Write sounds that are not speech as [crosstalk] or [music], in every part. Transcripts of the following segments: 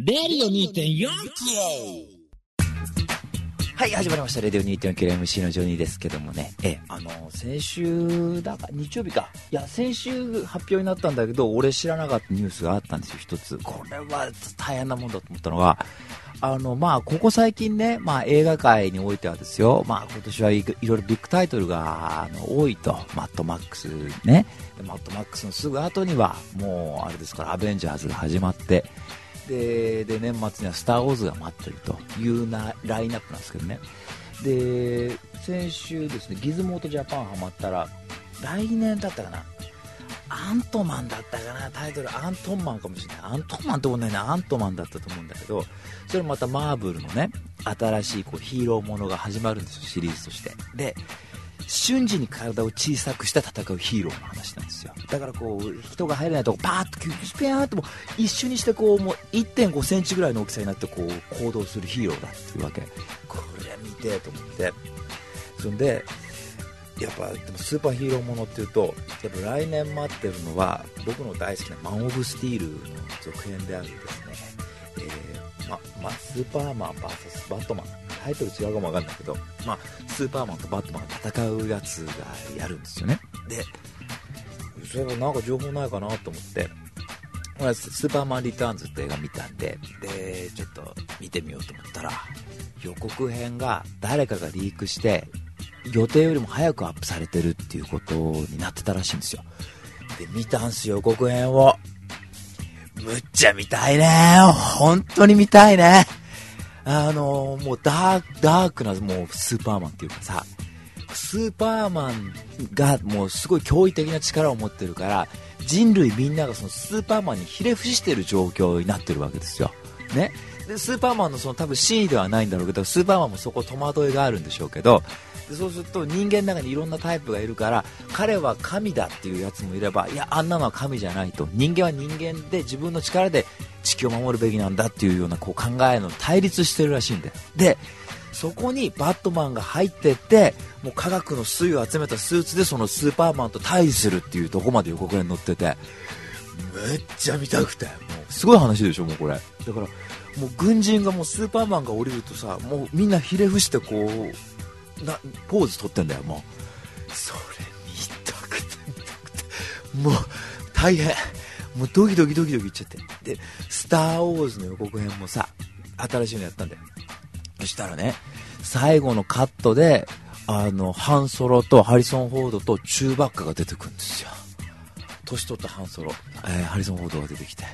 レディオ2.4はい、始まりました。レディオ 2.9MC のジョニーですけどもね。え、あの、先週、だか、日曜日か。いや、先週発表になったんだけど、俺知らなかったニュースがあったんですよ、一つ。これは大変なもんだと思ったのが、あの、まあ、ここ最近ね、まあ、映画界においてはですよ、まあ、今年はいいろいろビッグタイトルが、あの、多いと。マットマックスね。マットマックスのすぐ後には、もう、あれですから、アベンジャーズが始まって、でで年末には「スター・ウォーズ」が待ってるというなラインナップなんですけどね。で先週ですねギズモートジャパンハマったら来年だったかな。アントマンだったかなタイトル。アントンマンかもしれない。アントンマンってことないな。アントマンだったと思うんだけどそれもまたマーブルのね新しいこうヒーローものが始まるんですよシリーズとして。で瞬時に体を小さくして戦うヒーローの話なんですよ。だからこう人が入れないとこパーッとキュッピャーっとも一瞬にしてこうもう1.5センチぐらいの大きさになってこう行動するヒーローだっていうわけ。これ見てと思って。そんでやっぱでもスーパーヒーローものっていうとやっぱ来年待ってるのは僕の大好きなマン・オブ・スティールの続編であるですね、えーまま、スーパーマン VS バットマン。タイトル違うかもわかんないけど、まあ、スーパーマンとバットマンが戦うやつがやるんですよね。でそれはなんか情報ないかなと思ってスーパーマンリターンズって映画見たんででちょっと見てみようと思ったら予告編が誰かがリークして予定よりも早くアップされてるっていうことになってたらしいんですよ。で見たんすよ予告編を。むっちゃ見たいね。本当に見たいね。あの、もうダーク、ダークなもうスーパーマンっていうかさ、スーパーマンがもうすごい驚異的な力を持ってるから、人類みんながそのスーパーマンにひれ伏してる状況になってるわけですよ。ね。で、スーパーマンのその多分真意ではないんだろうけど、スーパーマンもそこ戸惑いがあるんでしょうけど、でそうすると人間の中にいろんなタイプがいるから彼は神だっていうやつもいればいやあんなのは神じゃないと人間は人間で自分の力で地球を守るべきなんだっていうようなこう考えの対立してるらしいんででそこにバットマンが入ってってもう科学の粋を集めたスーツでそのスーパーマンと対峙するっていうとこまで予告編載ってて。めっちゃ見たくて。もうすごい話でしょもうこれ。だからもう軍人がもうスーパーマンが降りるとさもうみんなひれ伏してこうなポーズ取ってんだよもう。それ見たくて見たくて。もう大変もうドキドキドキドキいっちゃって。で「スター・ウォーズ」の予告編もさ新しいのやったんだよ。そしたらね最後のカットであのハンソロとハリソン・フォードとチューバッカが出てくるんですよ。年取ったハンソロ、えー、ハリソン・フォードが出てきて。も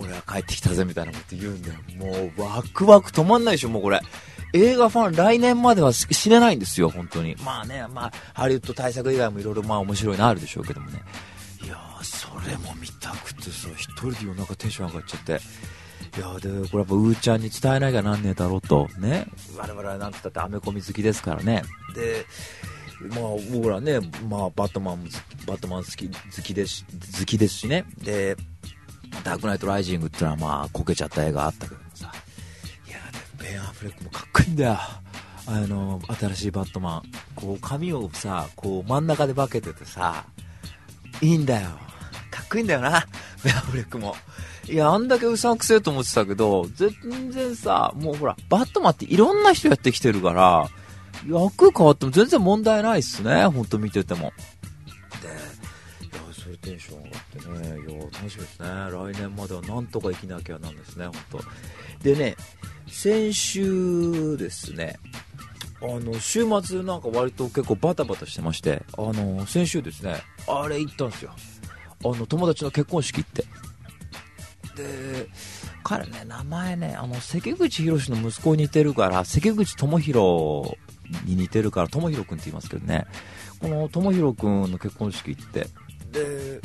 う俺は帰ってきたぜみたいなこと言うんだよ。もうワクワク止まんないでしょもうこれ。映画ファン来年までは死ねないんですよ、本当に。まあね、まあ、ハリウッド対策以外もいろいろまあ面白いのあるでしょうけどもね。れも見たくてさ、一人で夜中テンション上がっちゃって。いやで、これやっぱうーちゃんに伝えなきゃなんねえだろうと。ね。我々はなんつったってアメコミ好きですからね。で、まあ僕らね、まあバットマンバットマン好き、好きです、好きですしね。で、ダークナイトライジングっていうのはまあこけちゃった映画あったけどもさ。ベン・アフレックもかっこいいんだよあの新しいバットマンこう髪をさこう真ん中で化けててさいいんだよかっこいんだよな。ベ・アフレックも。いやあんだけうさんくせえと思ってたけど全然さもうほらバットマンっていろんな人やってきてるから役変わっても全然問題ないっすね。ほんと見てても。でいやそれテンション上がってね。いや楽しみですね。来年まではなんとか生きなきゃなんですね本当でね先週ですね、あの、週末なんか割と結構バタバタしてまして、あの、先週ですね、あれ行ったんですよ。あの、友達の結婚式って。で、彼ね、名前ね、あの、関口宏の息子に似てるから、関口智弘に似てるから、智弘君って言いますけどね、この智弘君の結婚式って、で、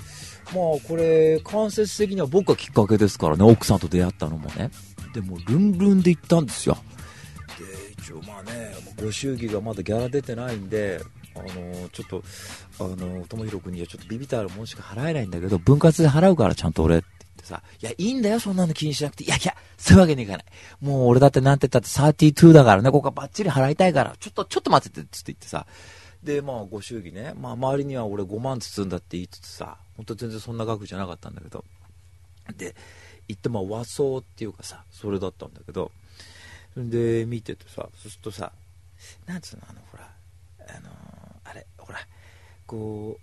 まあこれ、間接的には僕がきっかけですからね、奥さんと出会ったのもね。でもルンルンで行ったんですよで一応まあねご祝儀がまだギャラ出てないんであのちょっとあの友弘君にはちょっとビビたるもんしか払えないんだけど分割で払うからちゃんと俺って言ってさいやいいんだよそんなの気にしなくて。いやいやそういうわけにいかないもう俺だってなんて言ったって32だからねここはバッチリ払いたいから。ちょっとちょっと待っててって言ってさ。でまあご祝儀ね、まあ、周りには俺5万包んだって言いつつさ本当全然そんな額じゃなかったんだけど。で行ってまあ和装っていうかさそれだったんだけど。で見ててさそうするとさなんつうのあのほらあの、こ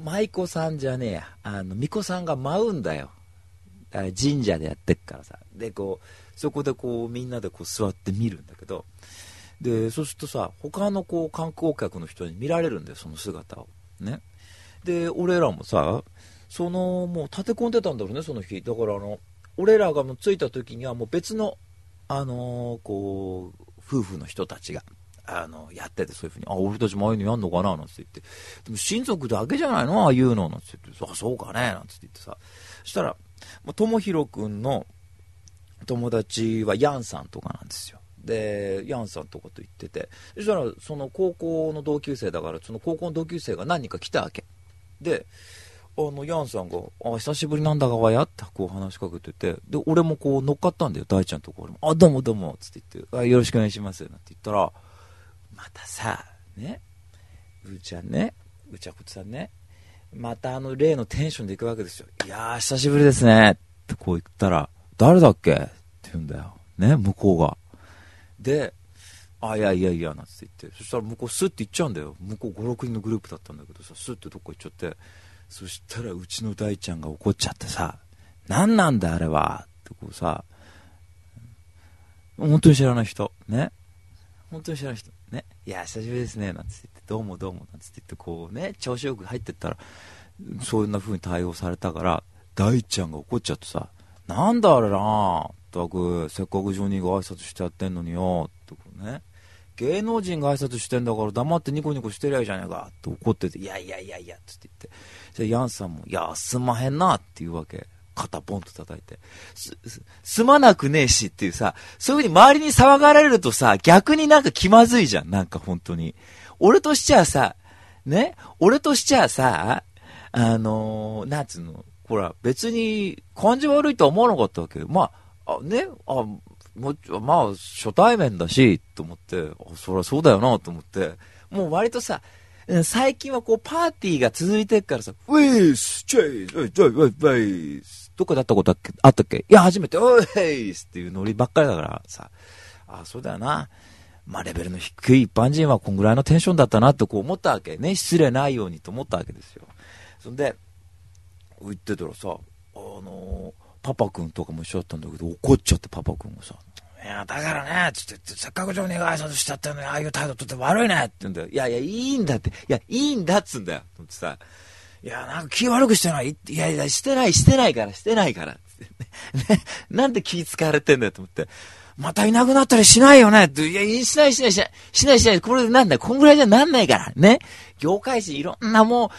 う舞妓さんじゃねえや。あの巫女さんが舞うんだよ。神社でやってっからさ。でこうそこでこうみんなでこう座って見るんだけど。でそうするとさ他のこう観光客の人に見られるんだよその姿を。ね。で俺らもさそのもう立て込んでたんだろうねその日。だからあの俺らがもう着いた時にはもう別のあのー、こう夫婦の人たちが。あのやっててそういうふうにあ俺たちもああいうのやんのかな？なんつって言ってでも親族だけじゃないの？ああいうの？なんつって言ってあそうかね？なんつって言ってさそしたら友弘君の友達はヤンさんとかなんですよ。でヤンさんとかと言っててそしたらその高校の同級生だからその高校の同級生が何人か来たわけ。であの、ヤンさんが、あ、久しぶりなんだがわや？ってこう話しかけてて、で、俺もこう乗っかったんだよ、大ちゃんところも。あ、どうもどうも、つって言って、あ、よろしくお願いします、なんて言ったら、またさ、ね、うーちゃんね、うちゃこつさんね、またあの例のテンションで行くわけですよ。いやー、久しぶりですね、ってこう言ったら、誰だっけ？って言うんだよ。ね、向こうが。で、あ、いやいやいや、なんて言って、そしたら向こうスッて行っちゃうんだよ。向こう5、6人のグループだったんだけどさ、スッてどっか行っちゃって、そしたらうちの大ちゃんが怒っちゃってさ、何なんだあれは？ってこうさ、本当に知らない人、ね。本当に知らない人、ね。いや、久しぶりですね、なんつって言って、どうもどうも、なんつって言って、こうね、調子よく入ってったら、そんな風に対応されたから、大ちゃんが怒っちゃってさ、なんだあれなったく、せっかくジョニーが挨拶してやってんのによ、ってこうね。芸能人が挨拶してんだから黙ってニコニコしてりゃいいじゃねえかって怒ってて、いやいやいやいや、つって言って。じゃヤンさんも、いや、すまへんなって言うわけ。肩ポンと叩いて。す、すまなくねえしっていうさ、そういう風に周りに騒がれるとさ、逆になんか気まずいじゃん。なんか本当に。俺としちゃさ、ね？俺としちゃさ、あのー、なんつうの、ほら、別に感じ悪いとは思わなかったわけよ。まあ、あね、あ、もまあ、初対面だし、と思って、そりゃそうだよな、と思って、もう割とさ、最近はこう、パーティーが続いてるからさ、ウィース、チェイス、ウィース、ウィース、どこだったことあったっけ？いや、初めて、ウィースっていうノリばっかりだからさ、あ、そうだよな。まあ、レベルの低い一般人はこんぐらいのテンションだったなってこう思ったわけ。ね、失礼ないようにと思ったわけですよ。そんで、言ってたらさ、あのー、パパ君とかも一緒だったんだけど、怒っちゃってパパ君がさ、いや、だからね、つって、せっかくジョニーが挨拶しちゃったのに、ああいう態度とって悪いねって言うんだよ。いやいや、いいんだって。いや、いいんだっつうんだよ。とってさ、いや、なんか気悪くしてないいやいや、してない、してないから、してないから。ね、なんで気使われてんだよと思って。またいなくなったりしないよねって。いや、しないしないしない。しないしない。これでなんだよ。こんぐらいじゃなんないから。ね。業界人いろんなもう、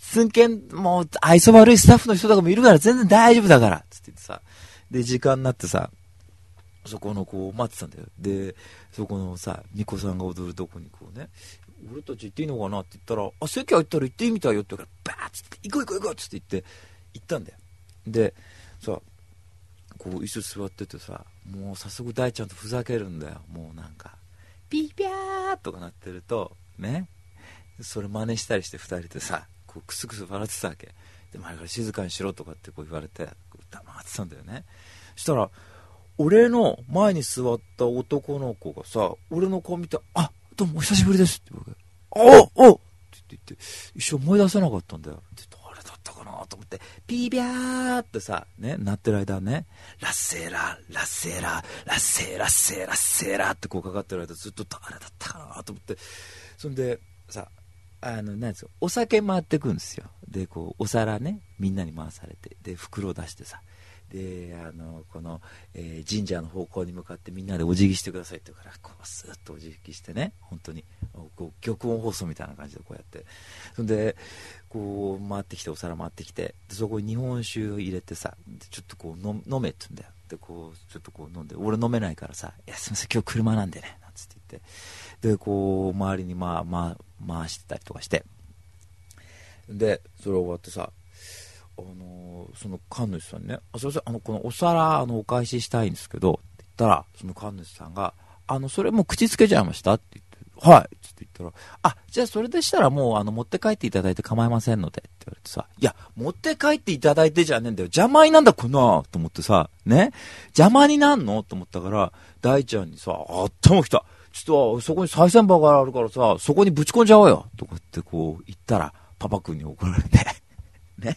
寸見、もう、愛想悪いスタッフの人とかもいるから全然大丈夫だから。つってさ。で、時間になってさ、そこのこう待ってたんだよ。でそこのさ巫女さんが踊るとこにこうね俺たち行っていいのかなって言ったら「あ席空いったら行っていいみたいよ」って言うからバーッつって「行こう行こう行こう」っつって言って行ったんだよ。でさこう椅子座っててさもう早速大ちゃんとふざけるんだよ。もうなんかピーピャーとかなってるとね。それ真似したりして2人でさこうクスクス笑ってたわけ。で前から静かにしろとかってこう言われて黙ってたんだよね。したら俺の前に座った男の子がさ、俺の顔見て、あ、どうもお久しぶりですって言うわけ。おおって言って、一生思い出せなかったんだよ。で、誰だったかなと思って、ピービャーってさ、ね、なってる間ね、ラッセーラー、ラッセーラー、ラッセーラッセーラッセーラーってこうかかってる間ずっと誰だったかなと思って、そんで、さ、あの、なんですよ、お酒回ってくんですよ。で、こう、お皿ね、みんなに回されて、で、袋を出してさ、であのこの、えー、神社の方向に向かってみんなでお辞儀してくださいって言うからこうスーッとお辞儀してね本当にこう玉音放送みたいな感じでこうやって。そんでこう回ってきてお皿回ってきてでそこに日本酒入れてさちょっとこう飲めって言うんだよ。でこうちょっとこう飲んで俺飲めないからさ「いやすいません今日車なんでね」なんつって言って。でこう周りにまあまあ回してたりとかして。でそれ終わってさあのその神主さんね、あすいません、あの、このお皿、あの、お返ししたいんですけど、って言ったら、その神主さんが、あの、それも口つけちゃいましたって言って、はい。つって言ったら、あ、じゃあそれでしたらもう、あの、持って帰っていただいて構いませんので、って言われてさ、いや、持って帰っていただいてじゃねえんだよ。邪魔になんだ、こんな、と思ってさ、ね。邪魔になんの？と思ったから、大ちゃんにさ、あったも来た。ちょっと、そこに再銭箱があるからさ、そこにぶち込んじゃおうよ。とかってこう言ったら、パパ君に怒られて、[laughs] ね。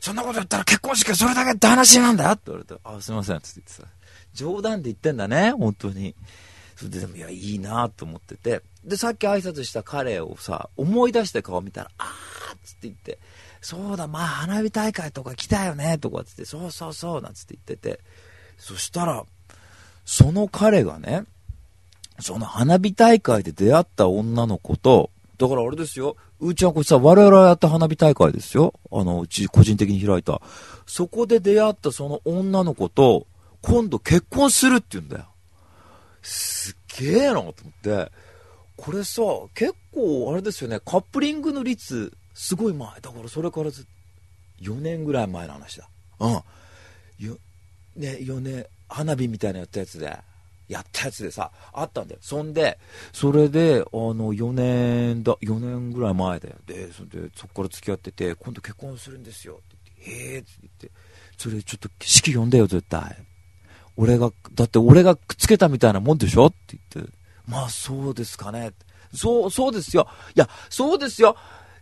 そんなこと言ったら結婚式はそれだけって話なんだよって言われて、あ、すいません、つって言ってさ、冗談で言ってんだね、本当に。それででも、いや、いいなと思ってて。で、さっき挨拶した彼をさ、思い出して顔見たら、あーっつって言って、そうだ、まあ、花火大会とか来たよね、とかつって、そうそうそう、なんつって言ってて。そしたら、その彼がね、その花火大会で出会った女の子と、だからあれですよ、うちゃんこれさ、我々やった花火大会ですよ。あの、うち個人的に開いた。そこで出会ったその女の子と、今度結婚するって言うんだよ。すっげえなと思って、これさ、結構あれですよね、カップリングの率、すごい前。だからそれからず、4年ぐらい前の話だ。うん。よ、ね、4年、花火みたいなやったやつで、やったやつでさ、あったんだよ。そんで、それで、あの、4年だ、4年ぐらい前だよ。で、それで、そこから付き合ってて、今度結婚するんですよ。って言って、へえって言って、それちょっと式呼んでよ、絶対。俺が、だって俺がくっつけたみたいなもんでしょ？って言って、まあそうですかね。そう、そうですよ。いや、そうですよ。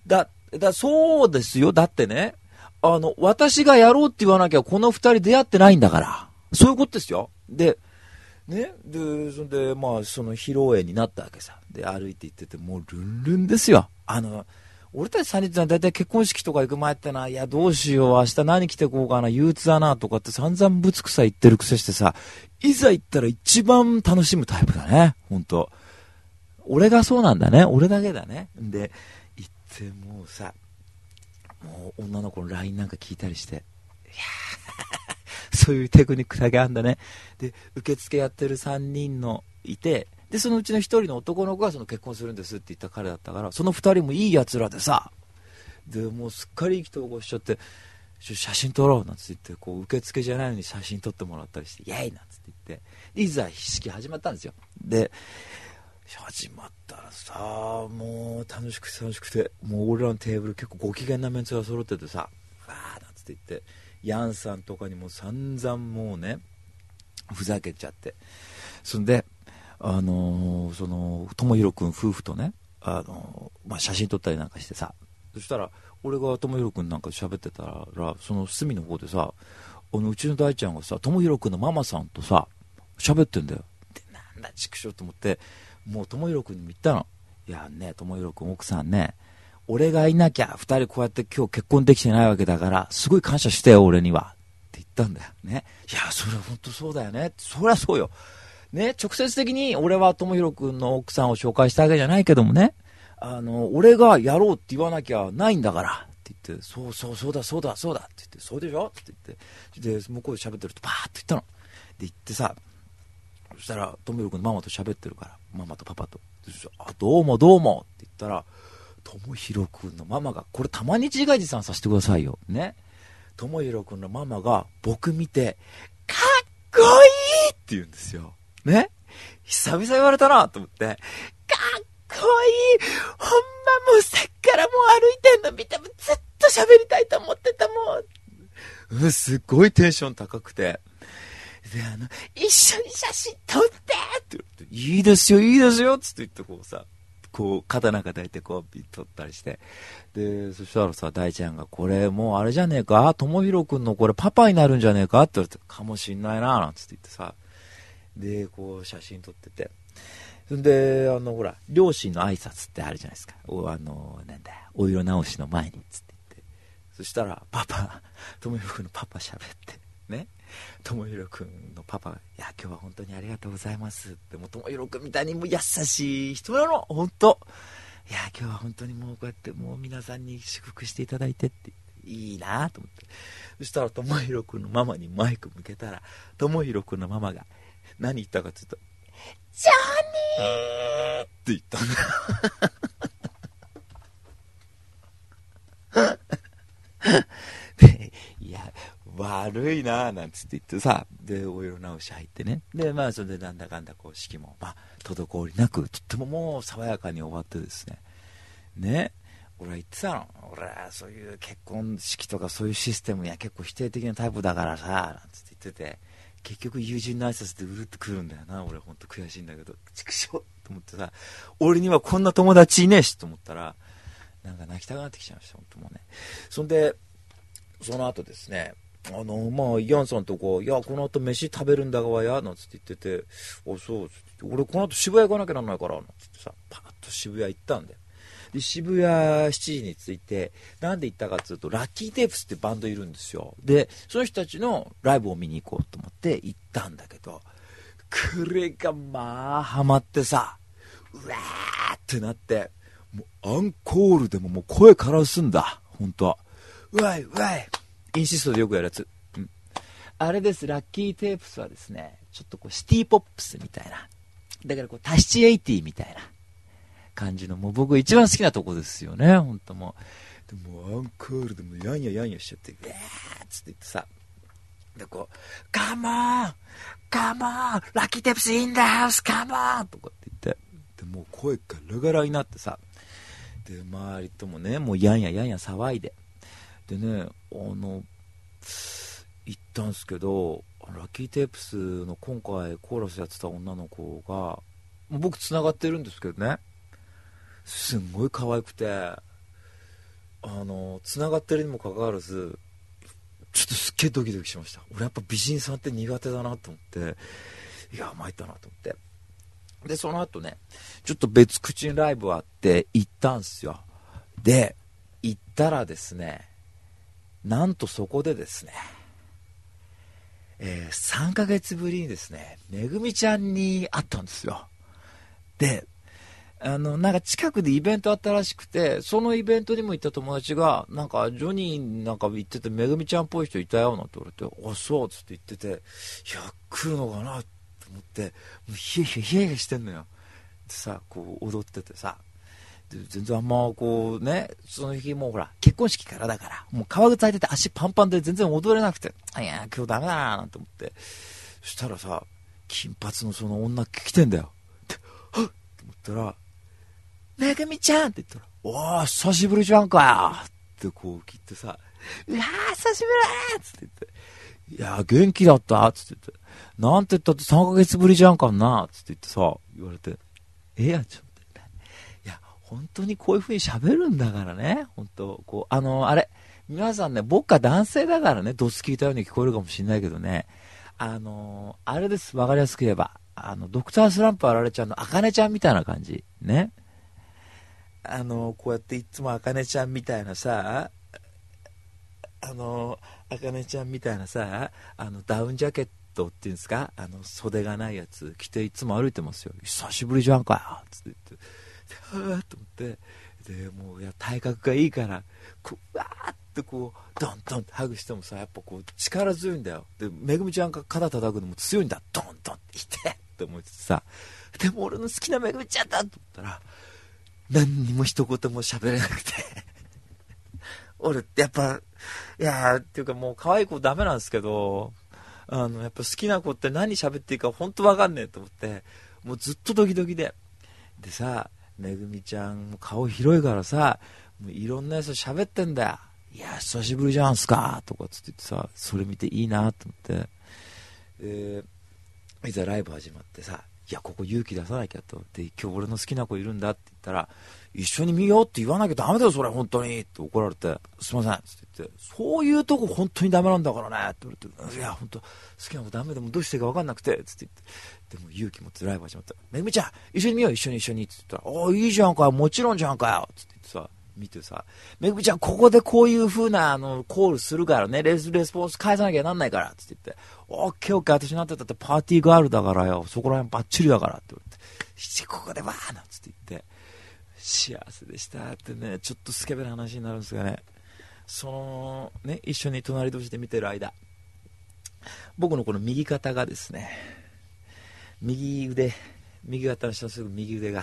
だ、だ、そうですよ。だってね、あの、私がやろうって言わなきゃこの二人出会ってないんだから。そういうことですよ。で、ね、で、そんで、まあ、その披露宴になったわけさ。で、歩いて行ってて、もうルンルンですよ。あの、俺たち三人は大体結婚式とか行く前ってな、いや、どうしよう、明日何着てこうかな、憂鬱だな、とかって散々ぶつくさ言ってるくせしてさ、いざ行ったら一番楽しむタイプだね、ほんと。俺がそうなんだね、俺だけだね。で、行ってもうさ、もう女の子の LINE なんか聞いたりして、いやー [laughs] そういうテクニックだけあんだね。で、受付やってる3人のいて、で、そのうちの1人の男の子がその結婚するんですって言った彼だったから、その2人もいい奴らでさ、で、もうすっかり意気投合しちゃって、写真撮ろうなんつって、こう、受付じゃないのに写真撮ってもらったりして、イェイなんつって言って、いざ式始まったんですよ。で、始まったらさ、もう楽しくて楽しくて、もう俺らのテーブル結構ご機嫌なメンツが揃っててさ、わーなんつって言って、ヤンさんとかにも散々もうね、ふざけちゃって。そんで、あのーその、ともひろくん夫婦とね、あのーまあ、写真撮ったりなんかしてさ、そしたら、俺がともひろくんなんか喋ってたら、その隅の方でさ、あのうちの大ちゃんがさ、ともひろくんのママさんとさ、喋ってんだよ。で、なんだ、畜生と思って、もうともひろくんに言ったの。いやね、ともひろくん奥さんね、俺がいなきゃ二人こうやって今日結婚できてないわけだから、すごい感謝してよ、俺には。って言ったんだよね。いや、それは本当そうだよね。そりゃそうよ。ね、直接的に俺はともひろくんの奥さんを紹介したわけじゃないけどもね、あの、俺がやろうって言わなきゃないんだから。って言って、そうそう、そうだ、そうだ、そうだ。って言って、そうでしょ？って言って、で、向こうで喋ってると、バーッと言ったの。で、言ってさ、そしたら、ともひろくんのママと喋ってるから、ママとパパと。あ、どうもどうもって言ったら、ともひろくんのママが、これたまに自画自賛させてくださいよ。ね。ともひろくんのママが僕見て、かっこいいって言うんですよ。ね。久々言われたなと思って、かっこいいほんまもうさっきからもう歩いてんの見てもずっと喋りたいと思ってたもん。うん、すっごいテンション高くて。で、あの、一緒に写真撮ってって言って、いいですよ、いいですよつって言ってこうさ、こう、肩なんか抱いてこう、ビッ撮ったりして。で、そしたらさ、大ちゃんが、これもうあれじゃねえかともひろくんのこれパパになるんじゃねえかって言われて、かもしんないななんつって言ってさ。で、こう、写真撮ってて。で、あの、ほら、両親の挨拶ってあるじゃないですか。お、あの、なんだ、お色直しの前に、つって言って。そしたら、パパ、ともひろくんのパパ喋って、ね。ともひろくんのパパが、いや、今日は本当にありがとうございますって、もうともひろくんみたいにも優しい人なの、本当いや、今日は本当にもうこうやってもう皆さんに祝福していただいてって、いいなと思って。そしたら、ともひろくんのママにマイク向けたら、ともひろくんのママが、何言ったかって言うと、ジョニーって言ったんだ。[laughs] 悪いななんつって言ってさでお色直し入ってね。でまあそれでなんだかんだこう式もまあ滞りなくとってももう爽やかに終わってですね。ね。俺は言ってたの。俺はそういう結婚式とかそういうシステムには結構否定的なタイプだからさなんつって言ってて。結局友人の挨拶でうるってくるんだよな。俺ほんと悔しいんだけど。畜生と思ってさ。俺にはこんな友達いねえしと思ったらなんか泣きたくなってきちゃいました本当もうね。そんでその後ですね。あの、まあ、ヤンさんとこ、いや、この後飯食べるんだがわや、なんつって言ってて、あ、そう、俺この後渋谷行かなきゃなんないから、なんつってさ、パーッと渋谷行ったんだよ。で、渋谷7時に着いて、なんで行ったかっていうと、ラッキーテープスってバンドいるんですよ。で、その人たちのライブを見に行こうと思って行ったんだけど、これがまあ、ハマってさ、うわーってなって、もうアンコールでももう声からすんだ、ほんと。うわいうわいインシストでよくやるやつ。うん。あれです、ラッキーテープスはですね、ちょっとこうシティポップスみたいな。だからこうタシチエイティみたいな。感じの、もう僕一番好きなとこですよね、ほんともう。でもアンコールでもやんややんやしちゃって、うわーっつって言ってさ、でこう、カモン!カモン!ラッキーテープスインダハウス!カモン!とかって言って、でもう声ガラガラになってさ、で、周りともね、もうやんややんや騒いで、でねあの行ったんですけどラッキーテープスの今回コーラスやってた女の子が僕つながってるんですけどね。すんごい可愛くてあのつながってるにもかかわらずちょっとすっげえドキドキしました。俺やっぱ美人さんって苦手だなと思っていや参ったなと思って。でその後ねちょっと別口にライブあって行ったんすよ。で行ったらですねなんとそこでですね、えー、3ヶ月ぶりにですね、めぐみちゃんに会ったんですよ。で、あの、なんか近くでイベントあったらしくて、そのイベントにも行った友達が、なんか、ジョニーなんか行ってて、めぐみちゃんっぽい人いたよ、なんて言われて、あ、そうっつって言ってて、いや、来るのかなと思って、もうヒヤヒヤヒヤヒヤしてんのよ。でさ、こう踊っててさ、全然あんまこうね、その日もうほら、結婚式からだから、もう革靴履いてて足パンパンで全然踊れなくて、いや、今日ダメだななんて思って。そしたらさ、金髪のその女来てんだよ。で、はっって思ったら、めぐみちゃんって言ったら、おー、久しぶりじゃんかよってこう切ってさ、いやー、久しぶりっつって言って、いや、元気だったつって言って、なんて言ったって3ヶ月ぶりじゃんかなつって言ってさ、言われて、ええやん、ちょ本当にこういう風に喋るんだからね、本当こう、あの、あれ、皆さんね、僕は男性だからね、ドス聞いたように聞こえるかもしれないけどね、あの、あれです、わかりやすく言えば、あの、ドクタースランプあられちゃんのあかねちゃんみたいな感じ、ね。あの、こうやっていつもあかねちゃんみたいなさ、あの、あかねちゃんみたいなさ、あの、ダウンジャケットっていうんですか、あの、袖がないやつ着ていつも歩いてますよ。久しぶりじゃんか、つって言って。はあと思ってでもういや体格がいいからこうわーってこうドンドンってハグしてもさやっぱこう力強いんだよ。でめぐみちゃんが肩叩くのも強いんだ。ドンドンっていてって思ってさ。でも俺の好きなめぐみちゃんだと思ったら何にも一言も喋れなくて。俺ってやっぱいやっていうかもう可愛い子ダメなんですけどあのやっぱ好きな子って何喋っていいか本当わかんねえと思ってもうずっとドキドキで。でさめぐみちゃん顔広いからさ、もういろんなやつ喋ってんだよ。いや、久しぶりじゃんすかとかつって言ってさ、それ見ていいなと思って、えー、いざライブ始まってさ、いや、ここ勇気出さなきゃと。で、今日俺の好きな子いるんだって言ったら、一緒に見ようって言わなきゃダメだよ、それ、本当にって怒られて、すいませんって言って、そういうとこ本当にダメなんだからねって言われて、いや、本当好きな子ダメでもどうしていいか分かんなくて、つって言って、でも勇気持ってライブ始まった。めぐみちゃん、一緒に見よう、一緒に一緒に。って言ったら、おいいじゃんかよもちろんじゃんかよ。つって言ってさ、見てさ、めぐみちゃん、ここでこういう風な、あの、コールするからね、レス、レスポンス返さなきゃなんないから。つって言って、オッケーオッケー、私なってたってパーティーガールだからよ。そこら辺バッチリだからって言われて、ここでバーなんつって言って、幸せでしたってね、ちょっとスケベな話になるんですがね、その、ね、一緒に隣同士で見てる間、僕のこの右肩がですね、右腕、右肩の下のすぐ右腕が、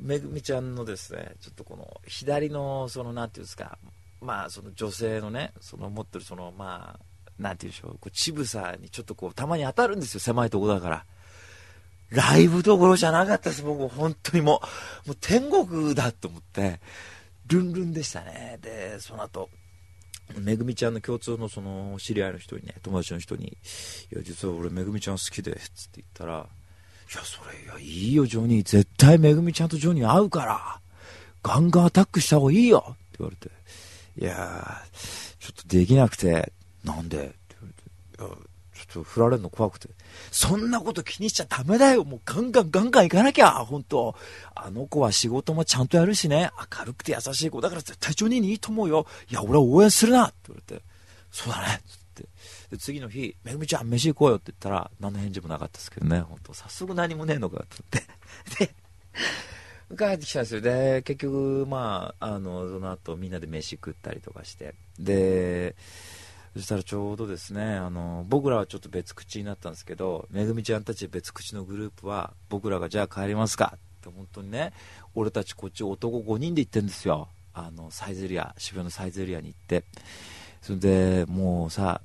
めぐみちゃんのですね、ちょっとこの左の、その、なんていうんですか、まあ、その女性のね、その持ってるその、まあ、なんて言うんでしょう、こう、ちぶさにちょっとこう、たまに当たるんですよ、狭いとこだから。ライブどころじゃなかったです、僕、本当にもう、もう天国だと思って、ルンルンでしたね。で、その後、めぐみちゃんの共通のその知り合いの人にね、友達の人に、いや、実は俺めぐみちゃん好きで、つって言ったら、いや、それ、いや、いいよ、ジョニー。絶対めぐみちゃんとジョニー会うから、ガンガンアタックした方がいいよって言われて、いやちょっとできなくて、なんで？って言われて、いや、ちょっと振られるの怖くて。そんなこと気にしちゃダメだよ。もうガンガンガンガン行かなきゃ。本当あの子は仕事もちゃんとやるしね。明るくて優しい子だから絶対ジョニーにいいと思うよ。いや、俺は応援するなって言われて。そうだね。で、次の日、めぐみちゃん飯行こうよって言ったら、何の返事もなかったですけどね。本当早速何もねえのかと思って。[laughs] で、帰ってきたんですよ。で、結局、まあ、あの、その後みんなで飯食ったりとかして。で、そしたらちょうどですねあの僕らはちょっと別口になったんですけどめぐみちゃんたち別口のグループは僕らがじゃあ帰りますかって本当にね俺たちこっち男5人で行ってんですよあのサイゼリア渋谷のサイゼリアに行ってそれでもうさ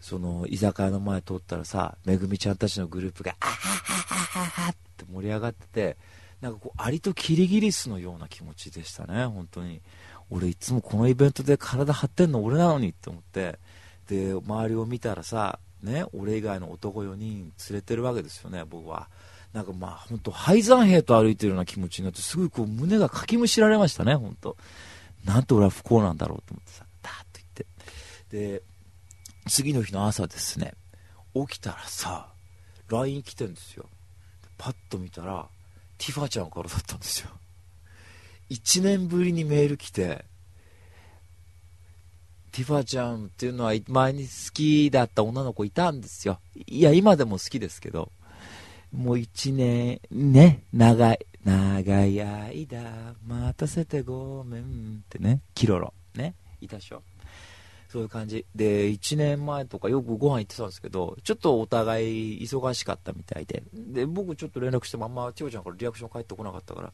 その居酒屋の前通ったらさめぐみちゃんたちのグループがあははははって盛り上がっててなんかこうアリとキリギリスのような気持ちでしたね本当に。俺いつもこのイベントで体張ってんの俺なのにって思って。で周りを見たらさね俺以外の男4人連れてるわけですよね僕は。なんかまあ本当廃山兵と歩いてるような気持ちになってすごいこう胸がかきむしられましたね本当。なんて俺は不幸なんだろうと思ってさダーッと言って。で次の日の朝ですね起きたらさ LINE 来てんですよパッと見たらティファちゃんからだったんですよ1年ぶりにメール来て、ティファちゃんっていうのは前に好きだった女の子いたんですよ。いや、今でも好きですけど、もう1年、ね、長い、長い間、待たせてごめんってね、キロロ、ね、いたでしょ。そういう感じ。で、1年前とかよくご飯行ってたんですけど、ちょっとお互い忙しかったみたいで、で、僕ちょっと連絡してもあんま、ティファちゃんからリアクション返ってこなかったから、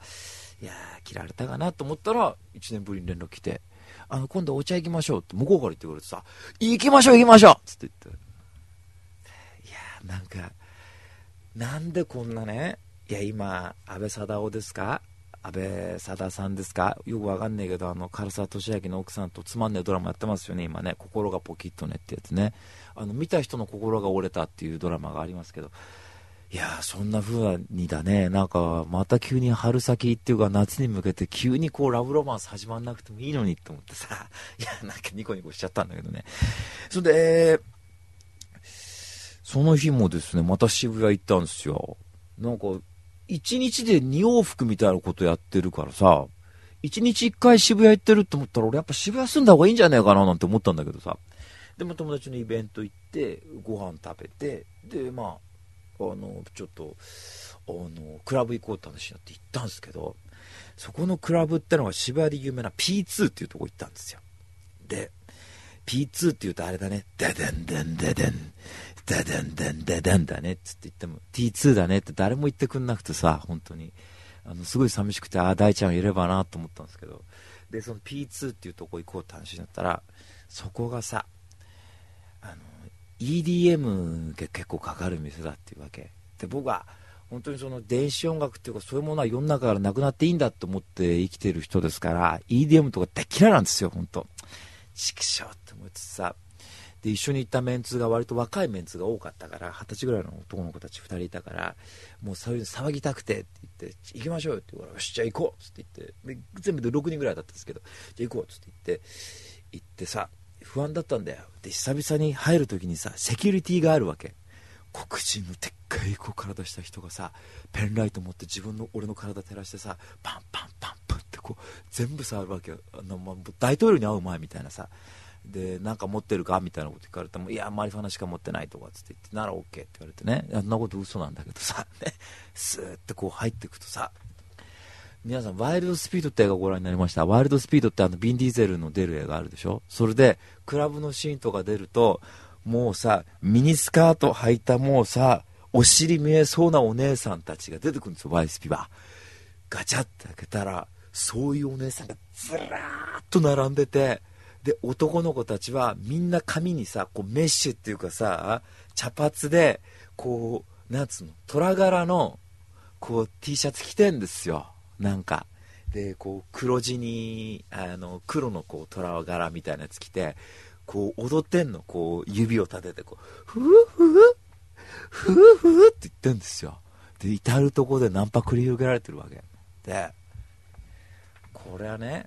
いやー、切られたかなと思ったら、1年ぶりに連絡来て、あの、今度お茶行きましょうって向こうから言ってくれてさ、行きましょう行きましょうつって言って。いやー、なんか、なんでこんなね、いや、今、安倍貞夫ですか？安倍貞さんですか？よくわかんないけど、あの、唐沢俊明の奥さんとつまんねえドラマやってますよね、今ね。心がポキッとねってやつね。あの、見た人の心が折れたっていうドラマがありますけど、いやそんな風にだね、なんか、また急に春先っていうか夏に向けて急にこうラブロマンス始まんなくてもいいのにって思ってさ、[laughs] いや、なんかニコニコしちゃったんだけどね。それで、その日もですね、また渋谷行ったんですよ。なんか、1日で2往復みたいなことやってるからさ、1日1回渋谷行ってるって思ったら俺やっぱ渋谷住んだ方がいいんじゃないかななんて思ったんだけどさ。でも友達のイベント行って、ご飯食べて、で、まあ、あのちょっとあのクラブ行こうって話になって行ったんですけどそこのクラブってのが渋谷で有名な P2 っていうとこ行ったんですよ。で P2 って言うとあれだね。デデンデンデデンデデンデンデデンだねっつって言っても T2 だねって誰も言ってくんなくてさ本当に。あのすごい寂しくてああ大ちゃんいればなと思ったんですけど。でその P2 っていうとこ行こうって話になったらそこがさあの EDM が結構かかる店だっていうわけ。で僕は本当にその電子音楽っていうかそういうものは世の中からなくなっていいんだと思って生きてる人ですから EDM とか大嫌いなんですよ本当。畜生って思いつつさで一緒に行ったメンツが割と若いメンツが多かったから二十歳ぐらいの男の子たち2人いたからもうそういう騒ぎたくてって言って行きましょうよって言うからよしじゃあ行こうっつって言って全部で6人ぐらいだったんですけどじゃあ行こうっつって言って行ってさ不安だったんだよ。で久々に入る時にさセキュリティがあるわけ。黒人のでっかいこう体した人がさペンライト持って自分の俺の体照らしてさパンパンパンパンってこう全部触るわけよ、大統領に会う前みたいなさ。で何か持ってるか？みたいなこと聞かれてもいやマリファナしか持ってないとかつって言ってなら OK って言われてね。あんなこと嘘なんだけどさ、[laughs] ね、スーってこう入っていくとさ。皆さん、ワイルドスピードって映画をご覧になりました？ワイルドスピードってあの、ビンディーゼルの出る映画あるでしょ？それで、クラブのシーンとか出ると、もうさ、ミニスカート履いたもうさ、お尻見えそうなお姉さんたちが出てくるんですよ、ワイスピは。ガチャって開けたら、そういうお姉さんがずらーっと並んでて、で、男の子たちはみんな髪にさ、こうメッシュっていうかさ、茶髪で、こう、なんつうの、虎柄の、こう T シャツ着てんですよ。なんか。で、こう黒地に、あの、黒のこう虎柄みたいなやつ着て、こう踊ってんの、こう指を立てて、こう、ふぅふぅふぅふぅって言ってんですよ。で、至るとこでナンパ繰り広げられてるわけ。で、これはね、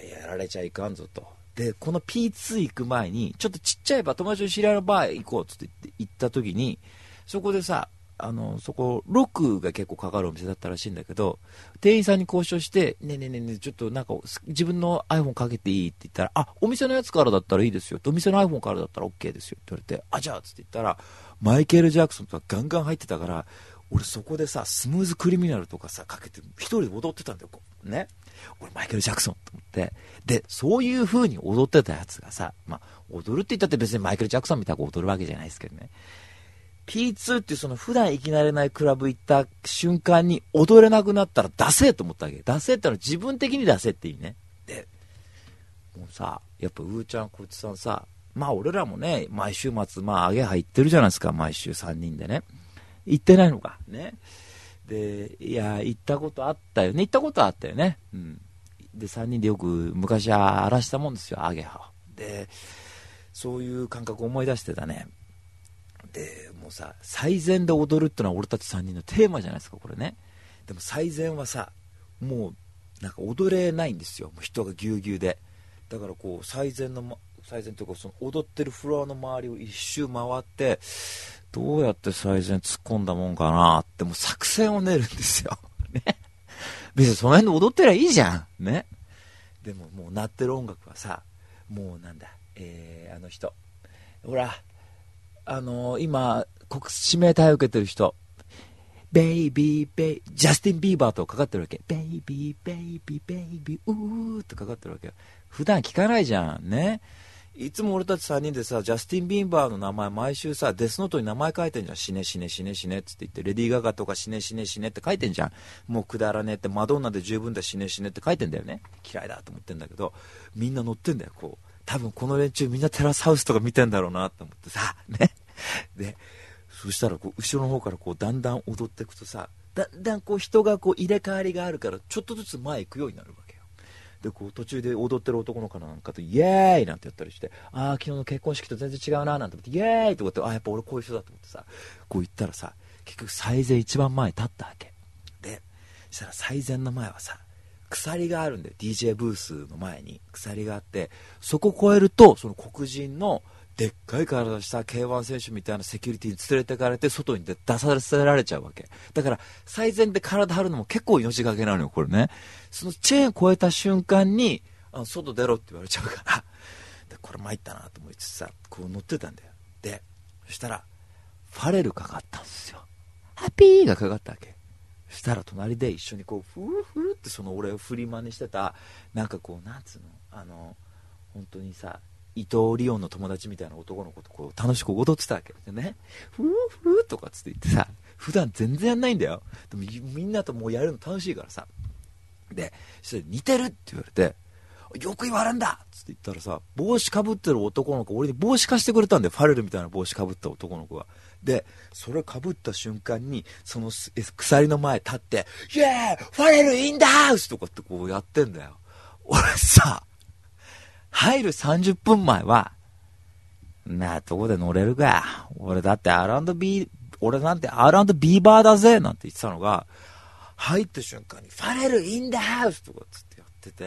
いや、やられちゃいかんぞと。で、この P2 行く前に、ちょっとちっちゃいバ、友達の知り合いのバー行こうっつって行った時に、そこでさ、あの、そこ、ロックが結構かかるお店だったらしいんだけど、店員さんに交渉して、ねえねえねえねえ、ちょっとなんか、自分の iPhone かけていいって言ったら、あ、お店のやつからだったらいいですよ。お店の iPhone からだったら OK ですよって言われて、あ、じゃあ、つって言ったら、マイケル・ジャクソンとかガンガン入ってたから、俺そこでさ、スムーズクリミナルとかさ、かけて、一人で踊ってたんだよ、こう。ね。俺マイケル・ジャクソンと思って。で、そういう風に踊ってたやつがさ、まあ、踊るって言ったって別にマイケル・ジャクソンみたいに踊るわけじゃないですけどね。P2 っていうその普段行き慣れないクラブ行った瞬間に踊れなくなったら出せと思ったわけ。出せってのは自分的に出せっていいね。で、もうさ、やっぱうーちゃん、こいつさんさ、まあ俺らもね、毎週末、まあ上げ入ってるじゃないですか、毎週3人でね。行ってないのか。ね。で、いや、行ったことあったよね。行ったことあったよね。うん。で、3人でよく昔は荒らしたもんですよ、アゲハで、そういう感覚を思い出してたね。で、もうさ、最善で踊るってのは俺たち3人のテーマじゃないですか、これね。でも最善はさ、もう、なんか踊れないんですよ。もう人がぎゅうぎゅうで。だからこう、最善の、最善というか、その踊ってるフロアの周りを一周回って、どうやって最前突っ込んだもんかなって、もう作戦を練るんですよ。[laughs] ね。別にその辺で踊ってりゃいいじゃん。ね。でももう鳴ってる音楽はさ、もうなんだ、えー、あの人。ほら、あのー、今、国際指名手配受けてる人、 baby ba、ジャスティン・ビーバーとかかってるわけ。 baby, baby, baby, ooh ってかかってるわけ。普段聞かないじゃん。ね。いつも俺たち3人でさ、ジャスティン・ビーバーの名前毎週さ、デスノートに名前書いてんじゃん。死ね死ね死ね死ねって言って、レディー・ガガとか死ね死ね死ねって書いてんじゃん。もうくだらねえって、マドンナで十分だ死ね死ねって書いてんだよね。嫌いだと思ってんだけど、みんな乗ってんだよ、こう。多分この連中みんなテラスハウスとか見てんだろうなと思ってさ、[laughs] ね。で、そしたらこう後ろの方からこうだんだん踊っていくとさだんだんこう人がこう入れ替わりがあるからちょっとずつ前行くようになるわでこう途中で踊ってる男の子なんかとイエーイなんてやったりしてああ昨日の結婚式と全然違うななんて思ってイエーイとかってああやっぱ俺こういう人だと思ってさこう言ったらさ結局最前一番前立ったわけ。でそしたら最前の前はさ鎖があるんだよ。DJ ブースの前に鎖があってそこを越えるとその黒人のでっかい体した K1 選手みたいなセキュリティに連れてかれて外に出させられちゃうわけ。だから最善で体張るのも結構命がけなのよ、これね。そのチェーン越えた瞬間に、あ外出ろって言われちゃうから、[laughs] でこれ参ったなと思いつつさ、こう乗ってたんだよ。で、そしたら、ファレルかかったんですよ。ハッピーがかかったわけ。そしたら隣で一緒にこう、ふーふーってその俺を振り真似してた、なんかこう、なんつうの、あの、本当にさ、伊藤リオンの友達みたいな男の子とこう楽しく踊ってたわけでね、ふーふーとかつって言ってさ、普段全然やんないんだよ。でもみんなともうやるの楽しいからさ。で、そして似てるって言われて、よく言われんだっつって言ったらさ、帽子かぶってる男の子、俺に帽子貸してくれたんだよ。ファレルみたいな帽子かぶった男の子が。で、それかぶった瞬間に、その鎖の前立って、イェーファレルインダースとかってこうやってんだよ。俺さ、入る30分前は、なあ、どこで乗れるか。俺だって R&B、俺なんて R&B バーだぜなんて言ってたのが、入った瞬間に、ファレルインダハウスとかつってやってて、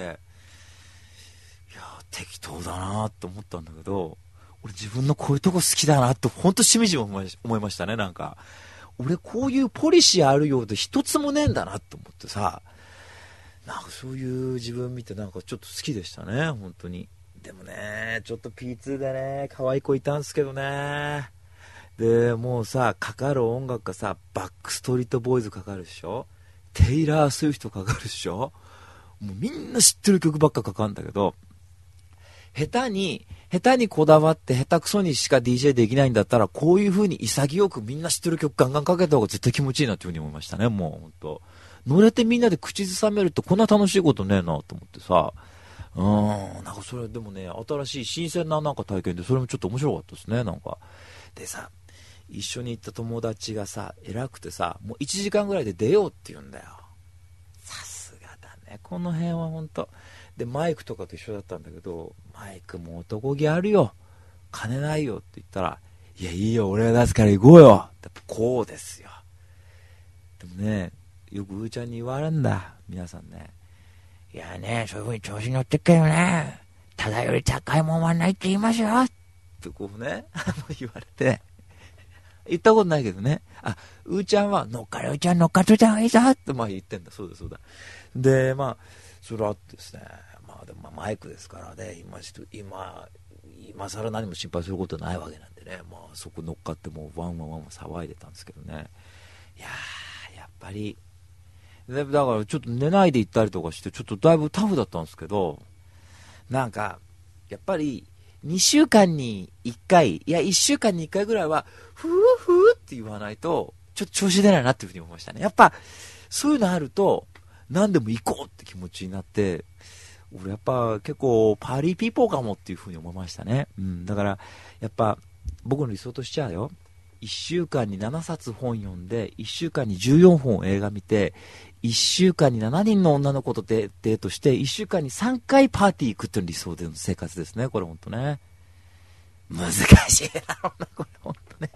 いや適当だなと思ったんだけど、俺自分のこういうとこ好きだなってほんとしみじみ思いましたね、なんか。俺こういうポリシーあるようで一つもねえんだなと思ってさ、なんかそういう自分見てなんかちょっと好きでしたね、本当に。でもね、ちょっと P2 でね、可愛い子いたんですけどね。で、もうさ、かかる音楽がさ、バックストリートボーイズかかるでしょ？テイラー・スウィフトかかるでしょ？もうみんな知ってる曲ばっかかかるんだけど、下手に、下手にこだわって下手くそにしか DJ できないんだったら、こういう風に潔くみんな知ってる曲ガンガンかけた方が絶対気持ちいいなっていう風に思いましたね、もうほんと。乗れてみんなで口ずさめるってこんな楽しいことねえなと思ってさ、うん。なんかそれでもね新しい新鮮ななんか体験でそれもちょっと面白かったですねなんか。でさ一緒に行った友達がさ偉くてさもう1時間ぐらいで出ようって言うんだよ。さすがだねこの辺は本当。でマイクとかと一緒だったんだけどマイクも男気あるよ。金ないよって言ったらいやいいよ俺が出すから行こうよ。ってこうですよ。でもねよくうーちゃんに言われるんだ皆さんね。いやねそういう風に調子に乗ってっけどねただより高いもんはないって言いますよってこうね [laughs] 言われて言ったことないけどね。あ、うーちゃんは、乗っかれうーちゃん乗っかっといた方がいいぞってまあ言ってんだ。そうだそうだ。で、まあ、それあってですね。まあでもマイクですからね、今、今、今更何も心配することないわけなんでね。まあそこ乗っかってもうワンワンワンワン騒いでたんですけどね。いやー、やっぱり、だからちょっと寝ないで行ったりとかして、ちょっとだいぶタフだったんですけど、なんか、やっぱり、2週間に1回、いや、1週間に1回ぐらいは、ふーふーって言わないと、ちょっと調子出ないなっていうふうに思いましたね。やっぱ、そういうのあると、何でも行こうって気持ちになって、俺やっぱ結構パリピーポーかもっていうふうに思いましたね。うん。だから、やっぱ、僕の理想としちゃうよ。1週間に7冊本読んで、1週間に14本映画見て、1週間に7人の女の子とデートして、1週間に3回パーティー行くっていう理想での生活ですね。これ本当ね。難しいだろうな、これ本当ね。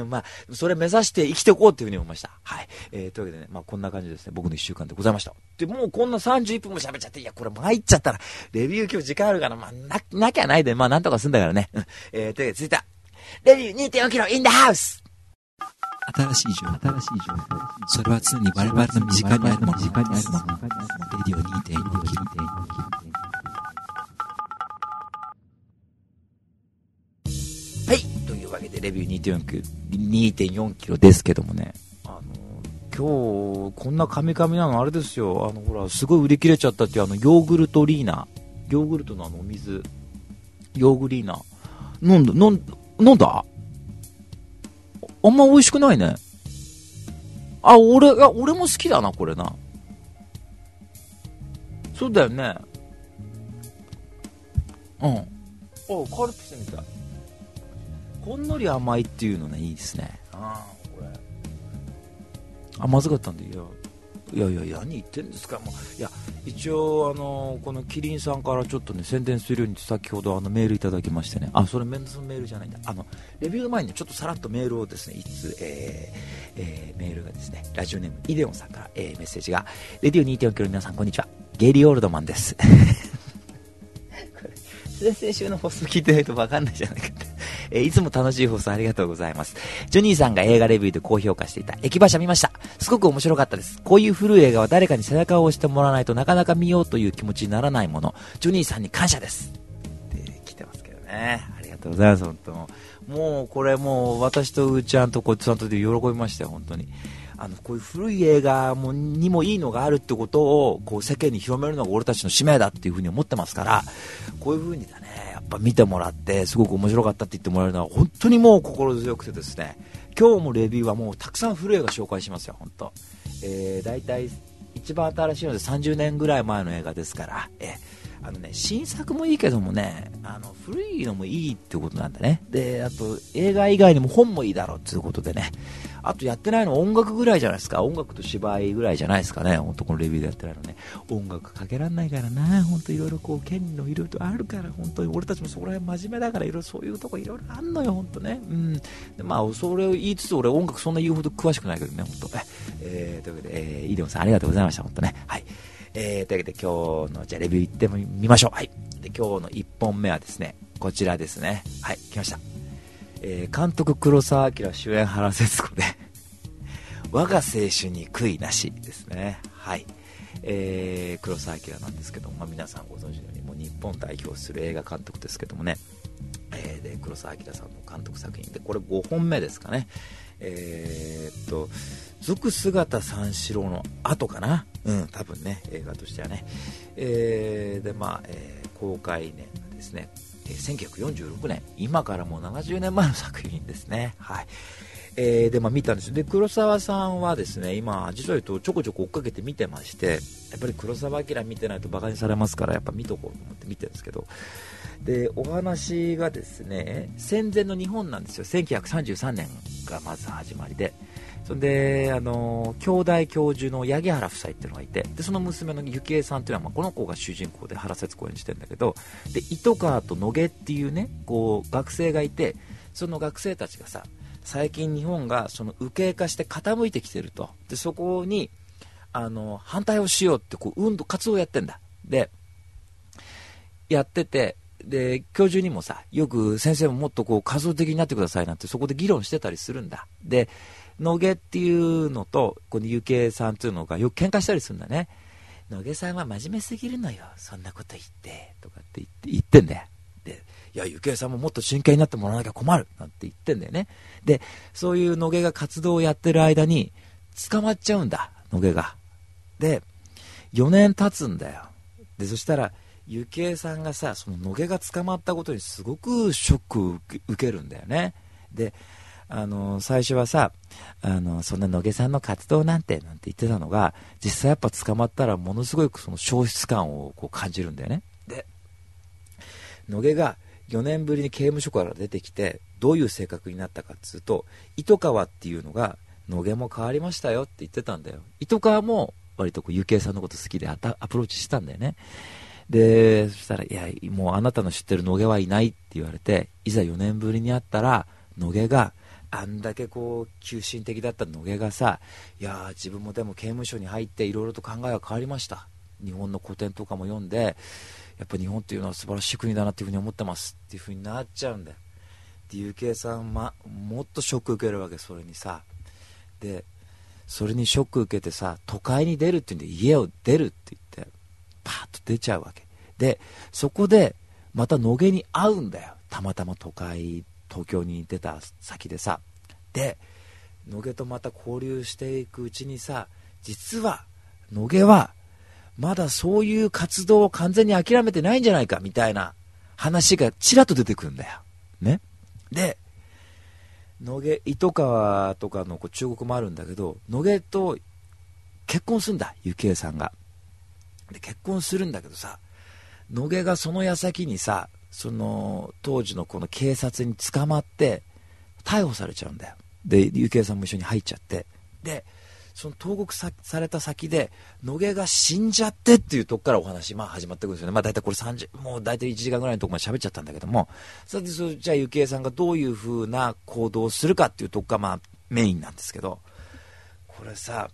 うん、まあ、それ目指して生きていこうっていうふうに思いました。はい。えー、というわけでね、まあこんな感じですね。僕の1週間でございました。で、もうこんな31分も喋っちゃって、いや、これ参っちゃったら、レビュー今日時間あるから、まあ、な、なきゃないで、まあなんとかすんだからね。うん。えー、というわけで続いた。レビュー2.4キロインダハウス新しい情報、それは常に我々の身近にあるもの、身近にあるもの。レディオ2.4。はい。というわけで、レビュー2.4キロですけどもね。今日、こんなカミカミなのあれですよ。あの、ほら、すごい売り切れちゃったっていう、あの、ヨーグルトリーナ。ヨーグルトのあの、お水。ヨーグリーナ。飲んだ、飲んだ？あんま美味しくないね。あ、俺、いや、俺も好きだな、これな。そうだよね。うん。あ、カルピスみたい。ほんのり甘いっていうのね、いいですね。ああ、これ。あ、まずかったんで、いや、いやいや、何言ってんですか、もう。いや、一応、あのこのキリンさんからちょっとね、宣伝するように先ほどあのメールいただきましてね、あ、それメンズのメールじゃないんだ。あの、レビューの前にちょっとさらっとメールをですね、いつ、えー、えー、メールがですね、ラジオネームイデオンさんから、えー、メッセージが、レディオ2.4キロ皆さんこんにちは。ゲイリー・オールドマンです。先週の放送 [laughs] 聞いてないと分かんないじゃないかって。[laughs] え、いつも楽しい放送ありがとうございます。ジョニーさんが映画レビューで高評価していた駅馬車見ました。すごく面白かったです。こういう古い映画は誰かに背中を押してもらわないとなかなか見ようという気持ちにならないもの。ジョニーさんに感謝です。って来てますけどね。ありがとうございます、本当もうこれもう私とうーちゃんとこっちさんとで喜びましたよ、本当に。あのこういう古い映画もにもいいのがあるってことをこう世間に広めるのが俺たちの使命だっていうふうに思ってますからこういうふうにだねやっぱ見てもらってすごく面白かったって言ってもらえるのは本当にもう心強くてですね今日もレビューはもうたくさん古い映画紹介しますよ本当、えー、大体一番新しいので30年ぐらい前の映画ですから、えー、あのね、新作もいいけどもね、あの古いのもいいってことなんだね。で、あと映画以外にも本もいいだろうっていうことでね、あとやってないの音楽ぐらいじゃないですか。音楽と芝居ぐらいじゃないですかね。ほんとこのレビューでやってないのね。音楽かけらんないからな。ほんといろいろこう、権利のいろいろあるから、本当に俺たちもそこら辺真面目だから、いろいろそういうとこいろいろあんのよ、ほんとね。うん。でまあ、それを言いつつ俺音楽そんな言うほど詳しくないけどね、ほんと。えー、というわけで、えー、イデオンさんありがとうございました、ほんとね。はい。えー、というわけで今日の、じゃレビュー行ってみましょう。はい。で、今日の1本目はですね、こちらですね。はい、来ました。えー、監督黒澤明主演原節子で [laughs] 我が青春に悔いなしですね。はい。えー、黒澤明なんですけども、まあ、皆さんご存知のようにもう日本代表する映画監督ですけどもね、えー、で黒澤明さんの監督作品でこれ5本目ですかねえー、っと「俗姿三四郎」の後かな。うん多分ね映画としてはね、えー、でまあ、えー、公開年がですねえ1946年。今からもう70年前の作品ですね。はい。えー、で、まあ見たんですよ。で、黒沢さんはですね、今、実は言うとちょこちょこ追っかけて見てまして、やっぱり黒沢明見てないとバカにされますから、やっぱ見とこうと思って見てるんですけど、で、お話がですね、戦前の日本なんですよ。1933年がまず始まりで、そんで、あの、兄弟教授の八木原夫妻っていうのがいて、で、その娘の幸恵さんっていうのは、まあ、この子が主人公で原節子演じてるんだけど、で、糸川と野毛っていうね、こう、学生がいて、その学生たちがさ、最近日本がその右傾化して傾いてきてると。で、そこに、あの、反対をしようって、こう、運動、活動をやってんだ。で、やってて、で、教授にもさ、よく先生ももっとこう、活動的になってくださいなんて、そこで議論してたりするんだ。で、野毛っていうのと、このゆけさんっていうのがよく喧嘩したりするんだね。野毛さんは真面目すぎるのよ。そんなこと言って、とかって言って言ってんだよ。で、いや、ゆけさんももっと真剣になってもらわなきゃ困る。なんて言ってんだよね。で、そういう野毛が活動をやってる間に、捕まっちゃうんだ、野毛が。で、4年経つんだよ。で、そしたら、ゆきえさんがさ、その野毛が捕まったことにすごくショックを受けるんだよね。で、あの、最初はさ、あの、そんな野毛さんの活動なんて、なんて言ってたのが、実際やっぱ捕まったらものすごいその消失感をこう感じるんだよね。で、野毛が4年ぶりに刑務所から出てきて、どういう性格になったかっつうと、糸川っていうのが、野毛も変わりましたよって言ってたんだよ。糸川も割とこう、ゆきえさんのこと好きでアプローチしたんだよね。で、そしたら、いや、もうあなたの知ってる野毛はいないって言われて、いざ4年ぶりに会ったら、野毛があんだけこう急進的だった野毛がさいや自分もでも刑務所に入っていろいろと考えが変わりました。日本の古典とかも読んでやっぱ日本っていうのは素晴らしい国だなっていうふうに思ってますっていうふうになっちゃうんだよ。でゆきえさん、ま、もっとショック受けるわけそれにさ。でそれにショック受けてさ都会に出るって言うんで家を出るって言ってパーッと出ちゃうわけ。でそこでまた野毛に会うんだよ。たまたま都会東京に出た先でさで野毛とまた交流していくうちにさ実は野毛はまだそういう活動を完全に諦めてないんじゃないかみたいな話がちらっと出てくるんだよ。ね。で、野毛、糸川とかのこう中国もあるんだけど、野毛と結婚するんだ、幸恵さんが。で、結婚するんだけどさ、野毛がその矢先にさ、その当時のこの警察に捕まって逮捕されちゃうんだよ。で幸恵さんも一緒に入っちゃって。でその投獄された先で野毛が死んじゃってっていうとこからお話、まあ、始まってくるんですよね、まあ、大体これ30もう大体1時間ぐらいのとこまで喋っちゃったんだけども。それでそじゃあ幸恵さんがどういう風な行動をするかっていうとこが、まあ、メインなんですけど。これさ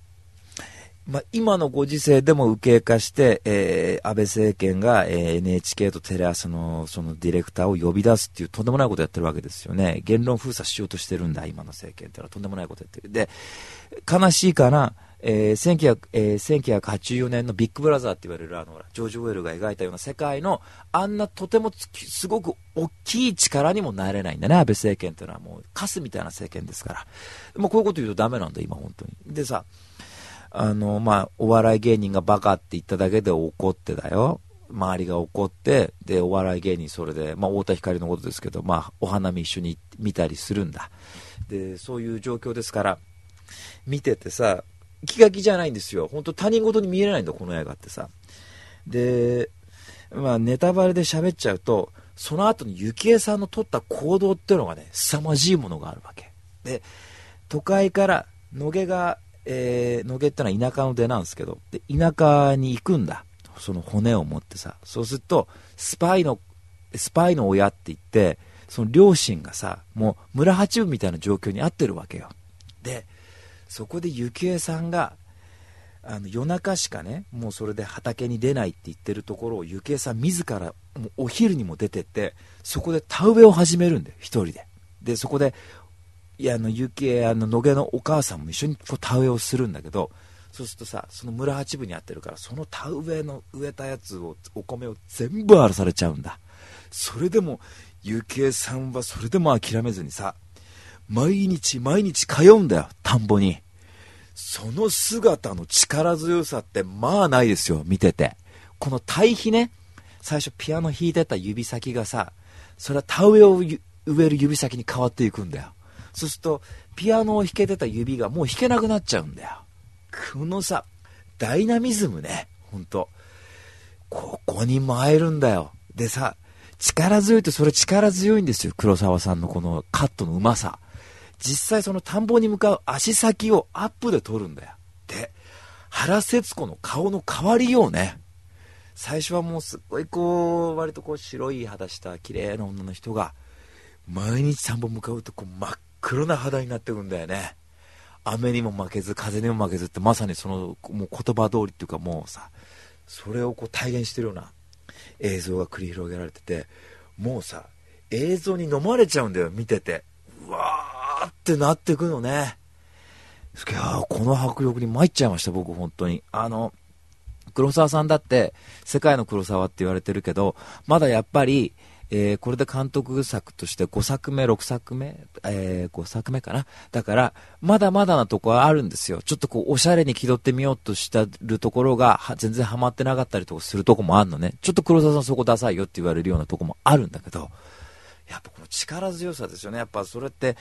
まあ、今のご時世でも右傾化して、えー、安倍政権が、えー、NHK とテレ朝のそのディレクターを呼び出すっていうとんでもないことやってるわけですよね。言論封鎖しようとしてるんだ、今の政権っていうのはとんでもないことやってる。で、悲しいかな、えーえー、1984年のビッグブラザーって言われるあのジョージ・ウェルが描いたような世界のあんなとてもすごく大きい力にもなれないんだね、安倍政権っていうのはもうカスみたいな政権ですから。もうこういうこと言うとダメなんだ、今本当に。でさ、あの、まあ、お笑い芸人がバカって言っただけで怒ってだよ。周りが怒って、で、お笑い芸人それで、まあ、太田光のことですけど、まあ、お花見一緒に見たりするんだ。で、そういう状況ですから、見ててさ、気が気じゃないんですよ。本当他人事に見えないんだ、この映画ってさ。で、まあ、ネタバレで喋っちゃうと、その後に幸恵さんの取った行動っていうのがね、凄まじいものがあるわけ。で、都会から野毛がえー、野毛ってのは田舎の出なんですけど、で、田舎に行くんだ。その骨を持ってさ。そうすると、スパイの、スパイの親って言って、その両親がさ、もう村八分みたいな状況にあってるわけよ。で、そこで幸恵さんが、あの夜中しかね、もうそれで畑に出ないって言ってるところを幸恵さん自らもうお昼にも出てって、そこで田植えを始めるんだよ、一人で。で、そこでいや、あの、ゆきえ、あの、野毛のお母さんも一緒にこう田植えをするんだけど、そうするとさ、その村八分にやってるから、その田植えの植えたやつを、お米を全部荒らされちゃうんだ。それでも、ゆきえさんはそれでも諦めずにさ、毎日毎日通うんだよ、田んぼに。その姿の力強さってまあないですよ、見てて。この対比ね、最初ピアノ弾いてた指先がさ、それは田植えを植える指先に変わっていくんだよ。そうすると、ピアノを弾けてた指がもう弾けなくなっちゃうんだよ。このさ、ダイナミズムね、ほんと。ここに参るんだよ。でさ、力強いとそれ力強いんですよ、黒沢さんのこのカットのうまさ。実際その田んぼに向かう足先をアップで撮るんだよ。で、原節子の顔の変わりようね。最初はもうすっごいこう、割とこう白い肌した綺麗な女の人が、毎日田んぼ向かうとこう真っ黒な肌になってくんだよね。雨にも負けず、風にも負けずってまさにそのもう言葉通りっていうかもうさ、それをこう体現してるような映像が繰り広げられてて、もうさ、映像に飲まれちゃうんだよ、見てて。うわーってなってくのね。いやこの迫力に参っちゃいました、僕、本当に。あの、黒沢さんだって、世界の黒沢って言われてるけど、まだやっぱり、えー、これで監督作として5作目、6作目、えー、5作目かな。だから、まだまだなとこはあるんですよ。ちょっとこう、おしゃれに気取ってみようとしたるところが、全然ハマってなかったりとかするとこもあるのね。ちょっと黒沢さんそこダサいよって言われるようなとこもあるんだけど、やっぱこの力強さですよね。やっぱそれって、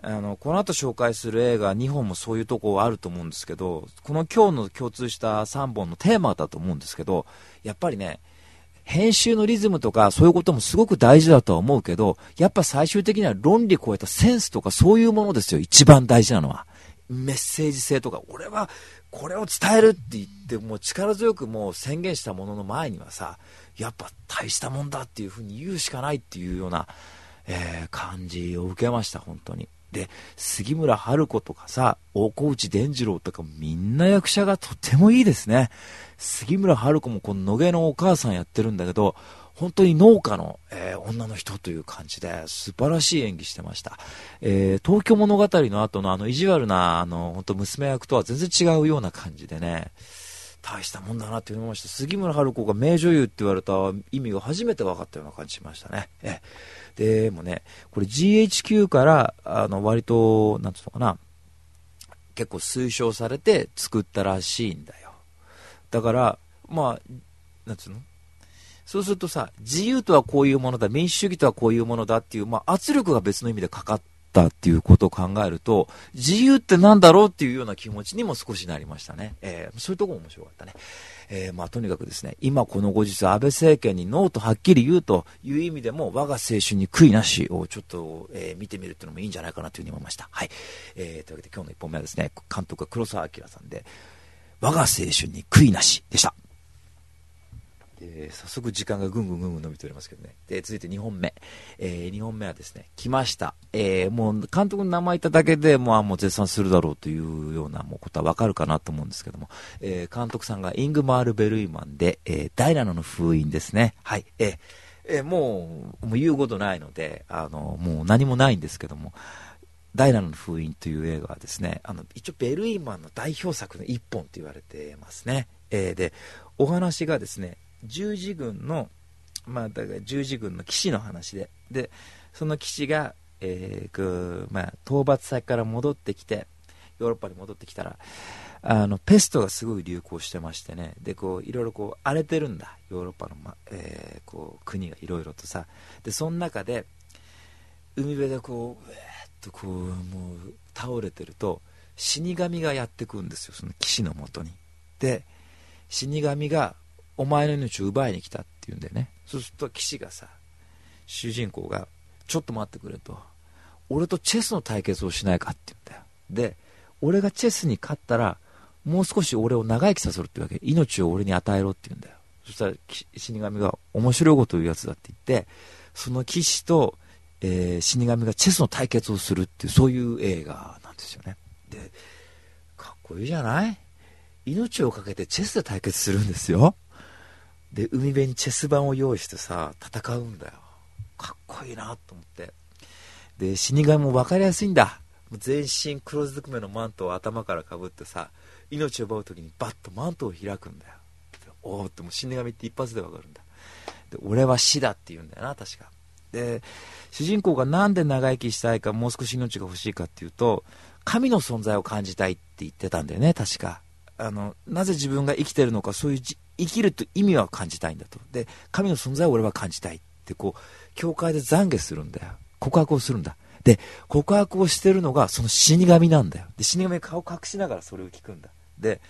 あの、この後紹介する映画2本もそういうとこあると思うんですけど、この今日の共通した3本のテーマだと思うんですけど、やっぱりね、編集のリズムとかそういうこともすごく大事だとは思うけど、やっぱ最終的には論理超えたセンスとかそういうものですよ、一番大事なのは。メッセージ性とか、俺はこれを伝えるって言って、もう力強くもう宣言したものの前にはさ、やっぱ大したもんだっていうふうに言うしかないっていうような、えー、感じを受けました、本当に。で、杉村春子とかさ、大河内伝次郎とかみんな役者がとてもいいですね。杉村春子もこの野毛のお母さんやってるんだけど、本当に農家の、えー、女の人という感じで素晴らしい演技してました。えー、東京物語の後のあの意地悪な、あの、本当娘役とは全然違うような感じでね、大したもんだなって思いました。杉村春子が名女優って言われた意味が初めて分かったような感じしましたね。えでもね、これ GHQ から、あの、割と、なんつうのかな、結構推奨されて作ったらしいんだよ。だから、まあ、なんつうの？そうするとさ、自由とはこういうものだ、民主主義とはこういうものだっていう、まあ、圧力が別の意味でかかったっていうことを考えると、自由ってなんだろうっていうような気持ちにも少しなりましたね。えー、そういうとこも面白かったね。えー、まあ、とにかくですね、今この後日、安倍政権にノーとはっきり言うという意味でも、我が青春に悔いなしをちょっと、えー、見てみるっていうのもいいんじゃないかなというふうに思いました。はい。えー、というわけで今日の1本目はですね、監督は黒澤明さんで、我が青春に悔いなしでした。えー、早速時間がぐんぐんぐんぐん伸びておりますけどね。で、続いて2本目。えー、2本目はですね、来ました。えー、もう監督の名前言っただけでもう、もう絶賛するだろうというようなもうことはわかるかなと思うんですけども、えー、監督さんがイングマール・ベルイマンで、えー、ダイナの封印ですね。はい。えーえー、もう、もう言うことないので、あの、もう何もないんですけども、ダイナの封印という映画はですね、あの、一応ベルイマンの代表作の一本と言われてますね。えー、で、お話がですね、十字軍の、まあ、だから十字軍の騎士の話で、で、その騎士が、えー、まあ、討伐先から戻ってきて、ヨーロッパに戻ってきたら、あの、ペストがすごい流行してましてね、で、こう、いろいろこう、荒れてるんだ、ヨーロッパの、ま、えー、こう、国がいろいろとさ、で、その中で、海辺でこう、とこうもう倒れてると死神がやってくるんですよ。その騎士のもとに。で死神がお前の命を奪いに来たって言うんだよね。そうすると騎士がさ主人公がちょっと待ってくれと。俺とチェスの対決をしないかって言うんだよ。で俺がチェスに勝ったらもう少し俺を長生きさせろってわけ。命を俺に与えろって言うんだよ。そしたら死神が面白いこと言うやつだって言ってその騎士とえー、死神がチェスの対決をするっていうそういう映画なんですよね。でかっこいいじゃない？命を懸けてチェスで対決するんですよ。で海辺にチェス盤を用意してさ戦うんだよ。かっこいいなと思って。で死神も分かりやすいんだ。全身黒ずくめのマントを頭からかぶってさ命を奪う時にバッとマントを開くんだよ。おおってもう死神って一発で分かるんだ。で俺は死だって言うんだよな確か。で主人公が何で長生きしたいかもう少し命が欲しいかっていうと神の存在を感じたいって言ってたんだよね確か。あのなぜ自分が生きてるのかそういう生きると意味は感じたいんだとで神の存在を俺は感じたいってこう教会で懺悔するんだよ告白をするんだで、告白をしてるのがその死神なんだよ。で、死神が顔隠しながらそれを聞くんだ。で、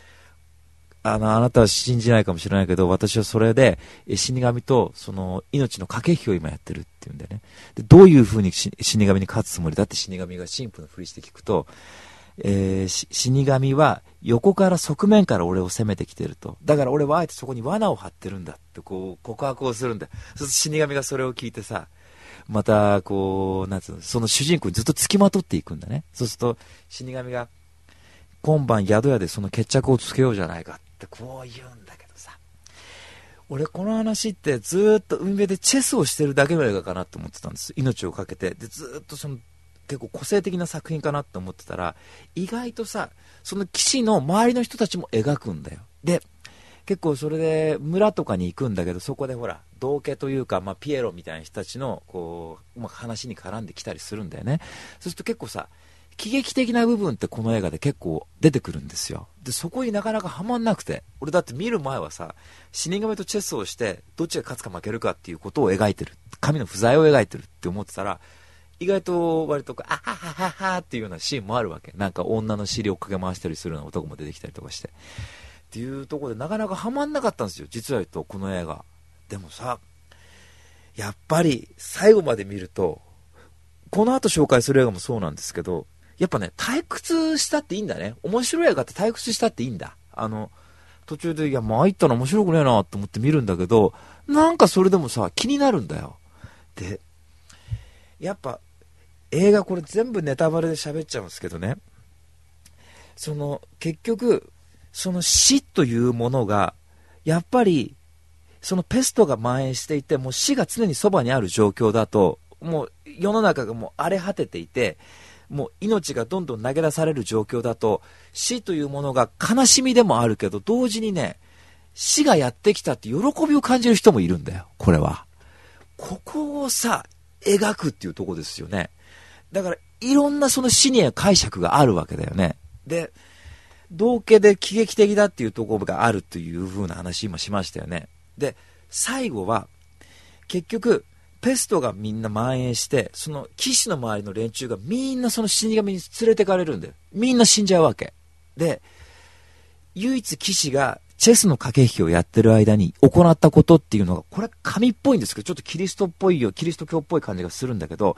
あの、あなたは信じないかもしれないけど、私はそれで、死神と、その、命の駆け引きを今やってるっていうんだよね。で、どういう風に死神に勝つつもりだって死神が神父のふりして聞くと、えー、死神は横から側面から俺を攻めてきてると。だから俺はあえてそこに罠を張ってるんだってこう告白をするんだ。そうすると死神がそれを聞いてさ、またこう、なんつうの、その主人公にずっと付きまとっていくんだね。そうすると死神が今晩宿屋でその決着をつけようじゃないかってこう言うんだけどさ。俺この話ってずっと運命でチェスをしてるだけの映画かなと思ってたんです。命をかけて。で、ずっとその結構個性的な作品かなって思ってたら、意外とさ、その騎士の周りの人たちも描くんだよ。で、結構それで村とかに行くんだけど、そこでほら、道家というか、まあ、ピエロみたいな人たちの、こう、まあ、話に絡んできたりするんだよね。そうすると結構さ、喜劇的な部分ってこの映画で結構出てくるんですよ。で、そこになかなかハマんなくて。俺だって見る前はさ、死神とチェスをして、どっちが勝つか負けるかっていうことを描いてる。神の不在を描いてるって思ってたら、意外と割とあははははっていうようなシーンもあるわけ。なんか女の尻をかけ回したりするような男も出てきたりとかして。っていうところでなかなかハマんなかったんですよ。実は言うと、この映画。でもさ、やっぱり最後まで見ると、この後紹介する映画もそうなんですけど、やっぱね、退屈したっていいんだね。面白い映画って退屈したっていいんだ。あの、途中で、いや、参ったら面白くねえなと思って見るんだけど、なんかそれでもさ、気になるんだよ。で、やっぱ、映画これ全部ネタバレで喋っちゃうんですけどね、その結局、その死というものが、やっぱり、そのペストが蔓延していて、もう死が常にそばにある状況だと、もう世の中がもう荒れ果てていて、もう命がどんどん投げ出される状況だと、死というものが悲しみでもあるけど、同時にね、死がやってきたって喜びを感じる人もいるんだよ、これは。ここをさ、描くっていうとこですよね。だから、いろんなそのシニア解釈があるわけだよね。で、道家で喜劇的だっていうところがあるという風な話今しましたよね。で、最後は、結局、ペストがみんな蔓延して、その騎士の周りの連中がみんなその死神に連れてかれるんだよ。みんな死んじゃうわけ。で、唯一騎士がチェスの駆け引きをやってる間に行ったことっていうのが、これ神っぽいんですけど、ちょっとキリストっぽいよ、キリスト教っぽい感じがするんだけど、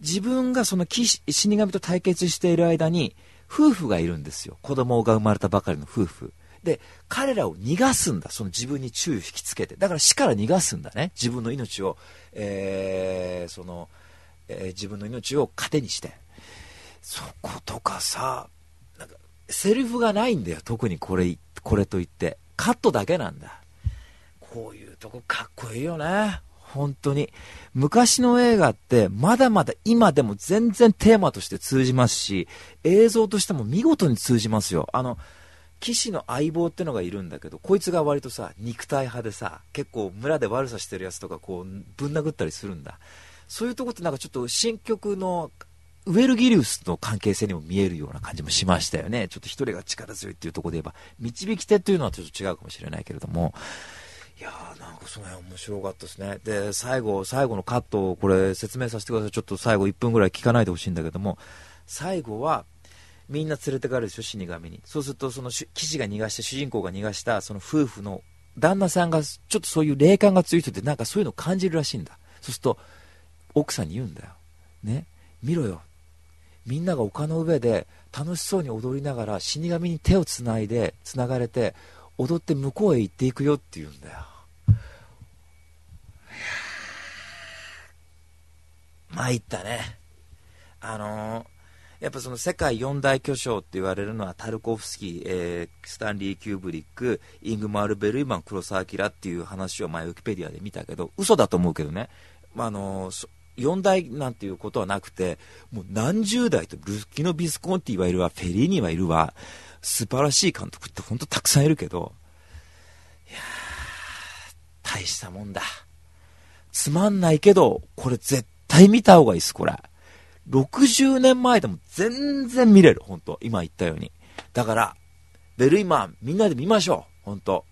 自分がその死神と対決している間に、夫婦がいるんですよ。子供が生まれたばかりの夫婦。で、彼らを逃がすんだ。その自分に注意を引きつけて。だから死から逃がすんだね。自分の命を、えー、その、えー、自分の命を糧にして。そことかさ、なんか、セリフがないんだよ。特にこれ、これといって。カットだけなんだ。こういうとこかっこいいよね。本当に。昔の映画ってまだまだ今でも全然テーマとして通じますし、映像としても見事に通じますよ。あの、騎士の相棒ってのがいるんだけど、こいつが割とさ、肉体派でさ、結構村で悪さしてるやつとかこう、ぶん殴ったりするんだ。そういうとこってなんかちょっと新曲のウェルギリウスの関係性にも見えるような感じもしましたよね。ちょっと一人が力強いっていうところで言えば、導き手っていうのはちょっと違うかもしれないけれども、いやーなんかその辺面白かったですね。で、最後、最後のカットをこれ説明させてください。ちょっと最後1分ぐらい聞かないでほしいんだけども、最後は、みんな連れてかれるでしょ、死神に。そうすると、その騎士が逃がして、主人公が逃がした、その夫婦の旦那さんが、ちょっとそういう霊感が強い人って、なんかそういうのを感じるらしいんだ。そうすると、奥さんに言うんだよ。ね、見ろよ。みんなが丘の上で楽しそうに踊りながら死神に手をつないで、つながれて、踊って向こうへ行っていくよって言うんだよ。参ったね。あのー、やっぱその世界四大巨匠って言われるのはタルコフスキー、えー、スタンリー・キューブリック、イングマール・ベルイマン、黒澤明っていう話を前ウィキペディアで見たけど、嘘だと思うけどね。まあ、あのー、4代なんていうことはなくて、もう何十代と、ルッキノ・ビスコンティはいるわ、フェリーニはいるわ、素晴らしい監督って本当たくさんいるけど、いやー、大したもんだ。つまんないけど、これ絶対見た方がいいです、これ。60年前でも全然見れる、本当今言ったように。だから、ベルイマン、みんなで見ましょう、本当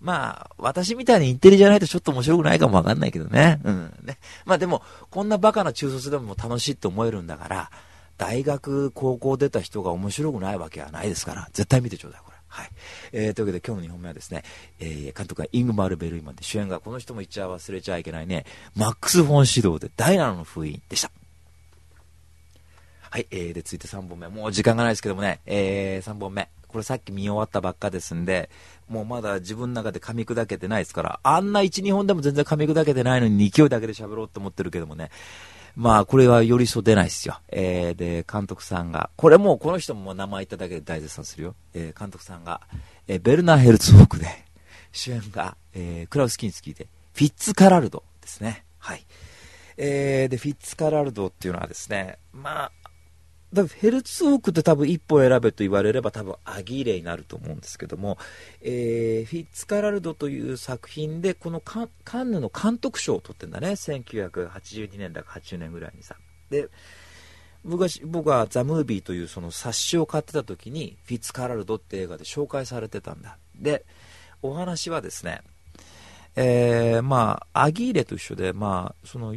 まあ、私みたいにインテリじゃないとちょっと面白くないかもわかんないけどね。うん。ね。まあでも、こんなバカな中卒でも楽しいって思えるんだから、大学、高校出た人が面白くないわけはないですから、絶対見てちょうだい、はい。えー、というわけで今日の2本目はですね、えー、監督はイングマル・ベルイマンで主演がこの人も言っちゃ忘れちゃいけないね、マックス・フォン・シドーでダイナの封印でした。はい、えー、で、続いて3本目。もう時間がないですけどもね、えー、3本目。これさっき見終わったばっかですんで、もうまだ自分の中で噛み砕けてないですから、あんな1、2本でも全然噛み砕けてないのに勢いだけで喋ろうと思ってるけどもね、まあ、これはよりそう出ないですよ。えー、で、監督さんが、これもこの人も名前言っただけで大絶賛するよ。えー、監督さんが、えー、ベルナー・ヘルツォークで、[laughs] 主演が、えー、クラウス・キンスキーで、フィッツ・カラルドですね。はい。えー、で、フィッツ・カラルドっていうのはですね、まあ、だヘルツォークって多分一本選べと言われれば多分アギーレになると思うんですけども、えー、フィッツカラルドという作品でこのカンヌの監督賞を取ってんだね。1982年だか80年ぐらいにさ。で僕は僕はザ・ムービーというその冊子を買ってた時にフィッツカラルドって映画で紹介されてたんだ。でお話はですねえー、まあアギーレと一緒でまあその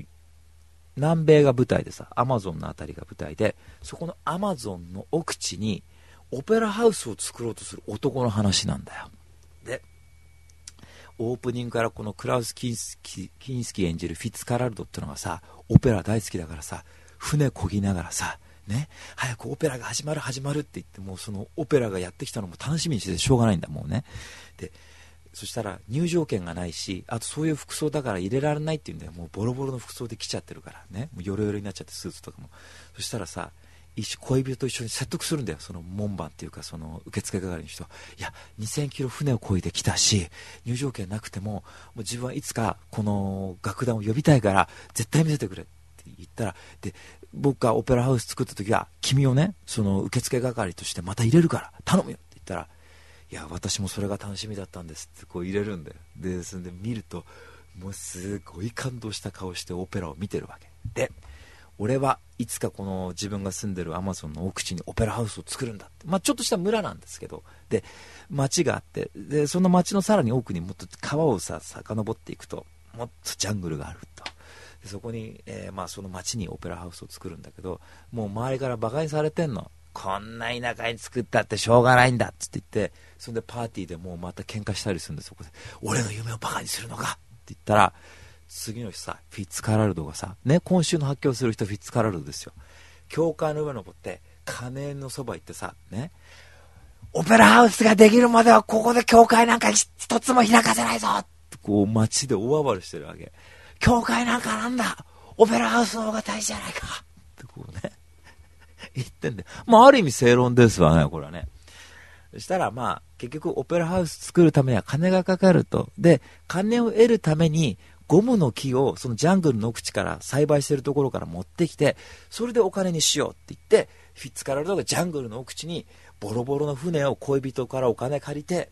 南米が舞台でさ、アマゾンの辺りが舞台で、そこのアマゾンの奥地にオペラハウスを作ろうとする男の話なんだよ。で、オープニングからこのクラウス・キンスキキンスキー演じるフィッツカラルドってのがさ、オペラ大好きだからさ、船漕ぎながらさ、ね、早くオペラが始まる始まるって言って、もうそのオペラがやってきたのも楽しみにしてしょうがないんだ、もうね。で、そしたら入場券がないし、あとそういう服装だから入れられないっていうんだよ。もうボロボロの服装で来ちゃってるからね。もうヨロヨロになっちゃってスーツとかも。そしたらさ、恋人と一緒に説得するんだよ。その門番っていうか、その受付係の人。いや、2000キロ船を漕いできたし、入場券なくても、もう自分はいつかこの楽団を呼びたいから、絶対見せてくれって言ったら、で、僕がオペラハウス作った時は、君をね、その受付係としてまた入れるから、頼むよって言ったら、いや私もそれが楽しみだったんですってこう入れるんだよ。でそれで見るともうすごい感動した顔してオペラを見てるわけ。で俺はいつかこの自分が住んでるアマゾンの奥地にオペラハウスを作るんだって、まあ、ちょっとした村なんですけど。で町があって。でその町のさらに奥にもっと川をさ遡っていくともっとジャングルがあると。でそこに、えー、まあ、その町にオペラハウスを作るんだけどもう周りから馬鹿にされてんの。こんな田舎に作ったってしょうがないんだっつって言って、そんでパーティーでもうまた喧嘩したりするんで、そこで、俺の夢をバカにするのかって言ったら、次の日さ、フィッツカラルドがさ、ね、今週の発表する人フィッツカラルドですよ。教会の上登って、金のそば行ってさ、ね、オペラハウスができるまではここで教会なんか一つも開かせないぞってこう街で大暴れしてるわけ。教会なんかなんだオペラハウスの方が大事じゃないかってこうね。言ってんで。まあ、ある意味正論ですわね、これはね。そしたら、まあ、結局、オペラハウス作るためには金がかかると。で、金を得るために、ゴムの木をそのジャングルの奥地から栽培してるところから持ってきて、それでお金にしようって言って、フィッツカラルドがジャングルの奥地にボロボロの船を恋人からお金借りて、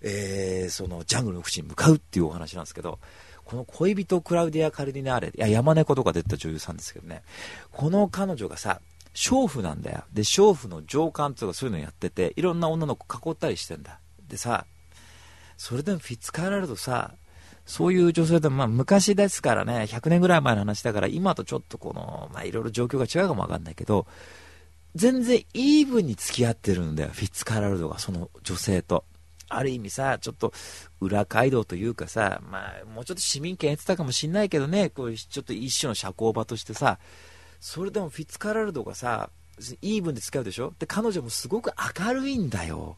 えー、そのジャングルの奥地に向かうっていうお話なんですけど、この恋人クラウディア・カルディナーレ、いや、山猫とか出た女優さんですけどね、この彼女がさ、娼婦なんだよ。で、娼婦の上官とかそういうのやってて、いろんな女の子囲ったりしてんだ。でさ、それでもフィッツカーラルドさ、そういう女性でも、まあ昔ですからね、100年ぐらい前の話だから、今とちょっとこの、まあいろいろ状況が違うかもわかんないけど、全然イーブンに付き合ってるんだよ、フィッツカーラルドが、その女性と。ある意味さ、ちょっと裏街道というかさ、まあもうちょっと市民権得てたかもしんないけどね、こういうちょっと一種の社交場としてさ、それでもフィッツカラルドがさ、イーブンで使うでしょ？で、彼女もすごく明るいんだよ。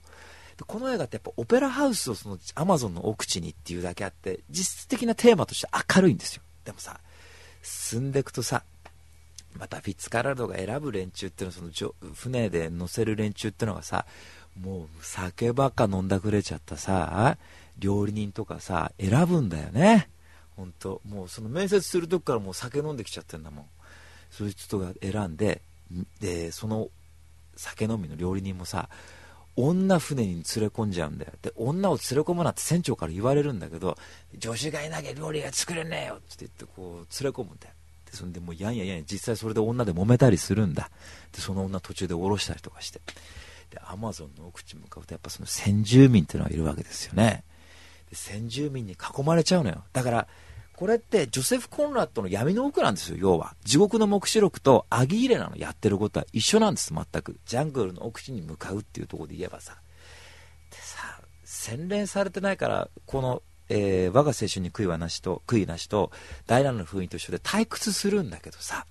でこの映画ってやっぱオペラハウスをそのアマゾンの奥地にっていうだけあって、実質的なテーマとして明るいんですよ。でもさ、進んでいくとさ、またフィッツカラルドが選ぶ連中っていうのはその船で乗せる連中っていうのがさ、もう酒ばっか飲んだくれちゃったさ、料理人とかさ、選ぶんだよね。本当もうその面接するとこからもう酒飲んできちゃってんだもん。そういう人が選んででその酒飲みの料理人もさ女船に連れ込んじゃうんだよで女を連れ込むなって船長から言われるんだけど助手がいなきゃ料理が作れねえよって言ってこう連れ込むんだよでそんでもうやんややん実際それで女で揉めたりするんだでその女途中で降ろしたりとかしてでアマゾンの奥地向かうとやっぱその先住民っていうのがいるわけですよねで先住民に囲まれちゃうのよ。だから、これってジョセフ・コンラッドの闇の奥なんですよ、要は。地獄の目視録とアギーレナのやってることは一緒なんです、全く。ジャングルの奥地に向かうっていうところで言えばさ。でさ、洗練されてないから、この、えー、我が青春に悔いはなしと、悔いなしと、大乱の封印と一緒で退屈するんだけどさ、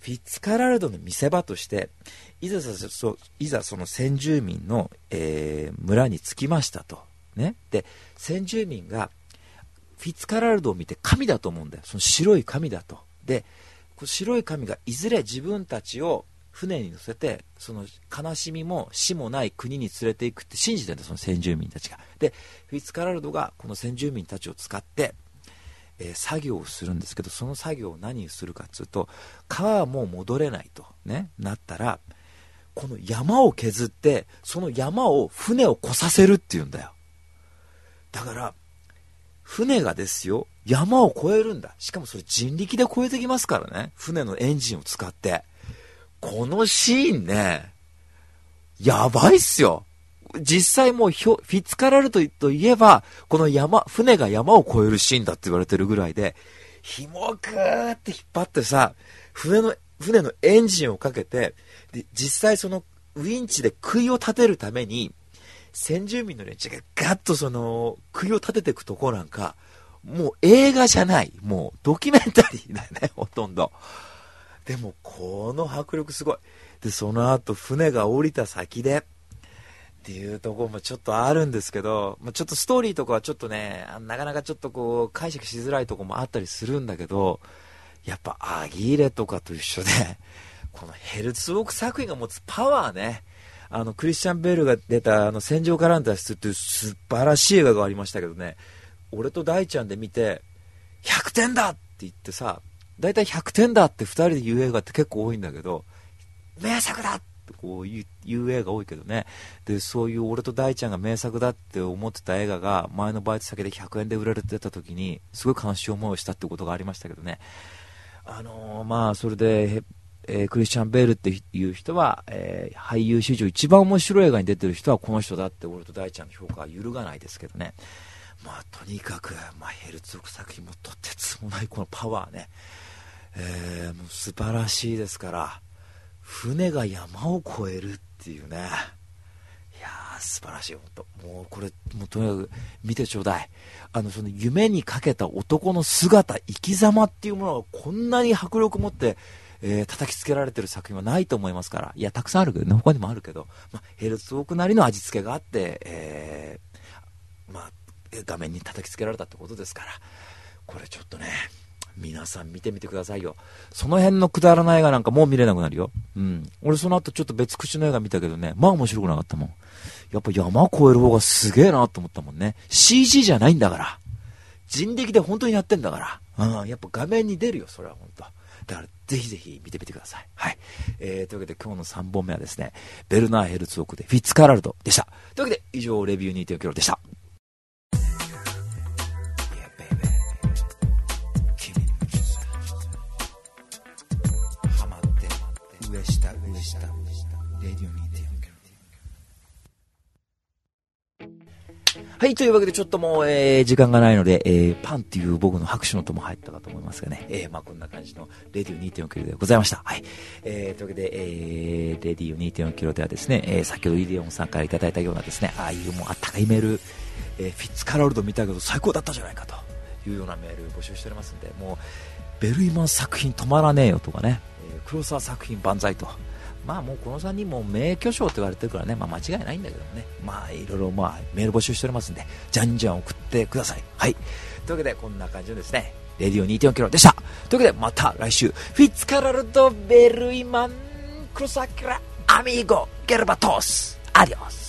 フィッツカラルドの見せ場として、いざそいざその先住民の、えー、村に着きましたと。ね。で、先住民が、フィッツカラルドを見て神だと思うんだよ。その白い神だと。で、こ白い神がいずれ自分たちを船に乗せて、その悲しみも死もない国に連れていくって信じてるんだ、その先住民たちが。で、フィッツカラルドがこの先住民たちを使って、えー、作業をするんですけど、その作業を何にするかっていうと、川はもう戻れないと、ね、なったら、この山を削って、その山を船を越させるっていうんだよ。だから、船がですよ、山を越えるんだ。しかもそれ人力で越えてきますからね。船のエンジンを使って。このシーンね、やばいっすよ。実際もうフィッツカラルトといえば、この山、船が山を越えるシーンだって言われてるぐらいで、紐をグーって引っ張ってさ、船の、船のエンジンをかけて、で、実際そのウィンチで杭を立てるために、先住民の連中がガッとその、杭を立てていくとこなんか、もう映画じゃない。もうドキュメンタリーだよね、ほとんど。でも、この迫力すごい。で、その後、船が降りた先で、っていうとこもちょっとあるんですけど、まあ、ちょっとストーリーとかはちょっとね、なかなかちょっとこう、解釈しづらいとこもあったりするんだけど、やっぱアギーレとかと一緒で、このヘルツウォーク作品が持つパワーね、あの、クリスチャン・ベールが出た、あの、戦場からの脱出っていう素晴らしい映画がありましたけどね、俺と大ちゃんで見て、100点だって言ってさ、大体100点だって2人で言う映画って結構多いんだけど、名作だってこう言う映画多いけどね。で、そういう俺と大ちゃんが名作だって思ってた映画が、前のバイト先で100円で売られてた時に、すごい悲しい思いをしたってことがありましたけどね。あのー、まあ、それで、えー、クリスチャン・ベールっていう人は、えー、俳優史上一番面白い映画に出てる人はこの人だって俺と大ちゃんの評価は揺るがないですけどね。まあ、とにかく、まあ、ヘルツォク作品もとてつもないこのパワーね、えー、もう素晴らしいですから、船が山を越えるっていうね、いやー、素晴らしい、本当もうこれ、もうとにかく見てちょうだい。あの、その夢にかけた男の姿、生き様っていうものがこんなに迫力持って、えー、叩きつけられてる作品はないと思いますから。いや、たくさんあるけどね、他にもあるけど、まあ、ヘルツウォークなりの味付けがあって、えー、まあ、画面に叩きつけられたってことですから、これちょっとね、皆さん見てみてくださいよ。その辺のくだらない映画なんかもう見れなくなるよ。うん。俺その後ちょっと別口の映画見たけどね、まあ面白くなかったもん。やっぱ山越える方がすげえなと思ったもんね。CG じゃないんだから。人力で本当にやってんだから。うん。やっぱ画面に出るよ、それは本当。だから、ぜひぜひ見てみてください。はい。えー、というわけで今日の3本目はですね、ベルナーヘルツォークでフィッツカラルドでした。というわけで、以上、レビュー2.4キロでした。上下上下レディオはい、というわけでちょっともう、えー、時間がないので、えー、パンっていう僕の拍手の音も入ったかと思いますがね、えー、まあこんな感じのレディオ2.4キロでございました。はい。えー、というわけで、えー、レディオ2.4キロではですね、えー、先ほどイデオンさんからいただいたようなですね、ああいうもうあったかいメール、えー、フィッツカラルド見たけど最高だったじゃないかというようなメール募集しておりますんで、もう、ベルイマン作品止まらねえよとかね、えー、黒沢作品万歳と、まあもうこの3人も名巨匠と言われてるからね、まあ間違いないんだけどね、まあいろいろまあメール募集しておりますんで、じゃんじゃん送ってください。はい。というわけでこんな感じのですね、レディオ2.4キロでした。というわけでまた来週、フィッツカラルド・ベルイマン・クロサキラ・アミーゴ・ゲルバトス。アディオス。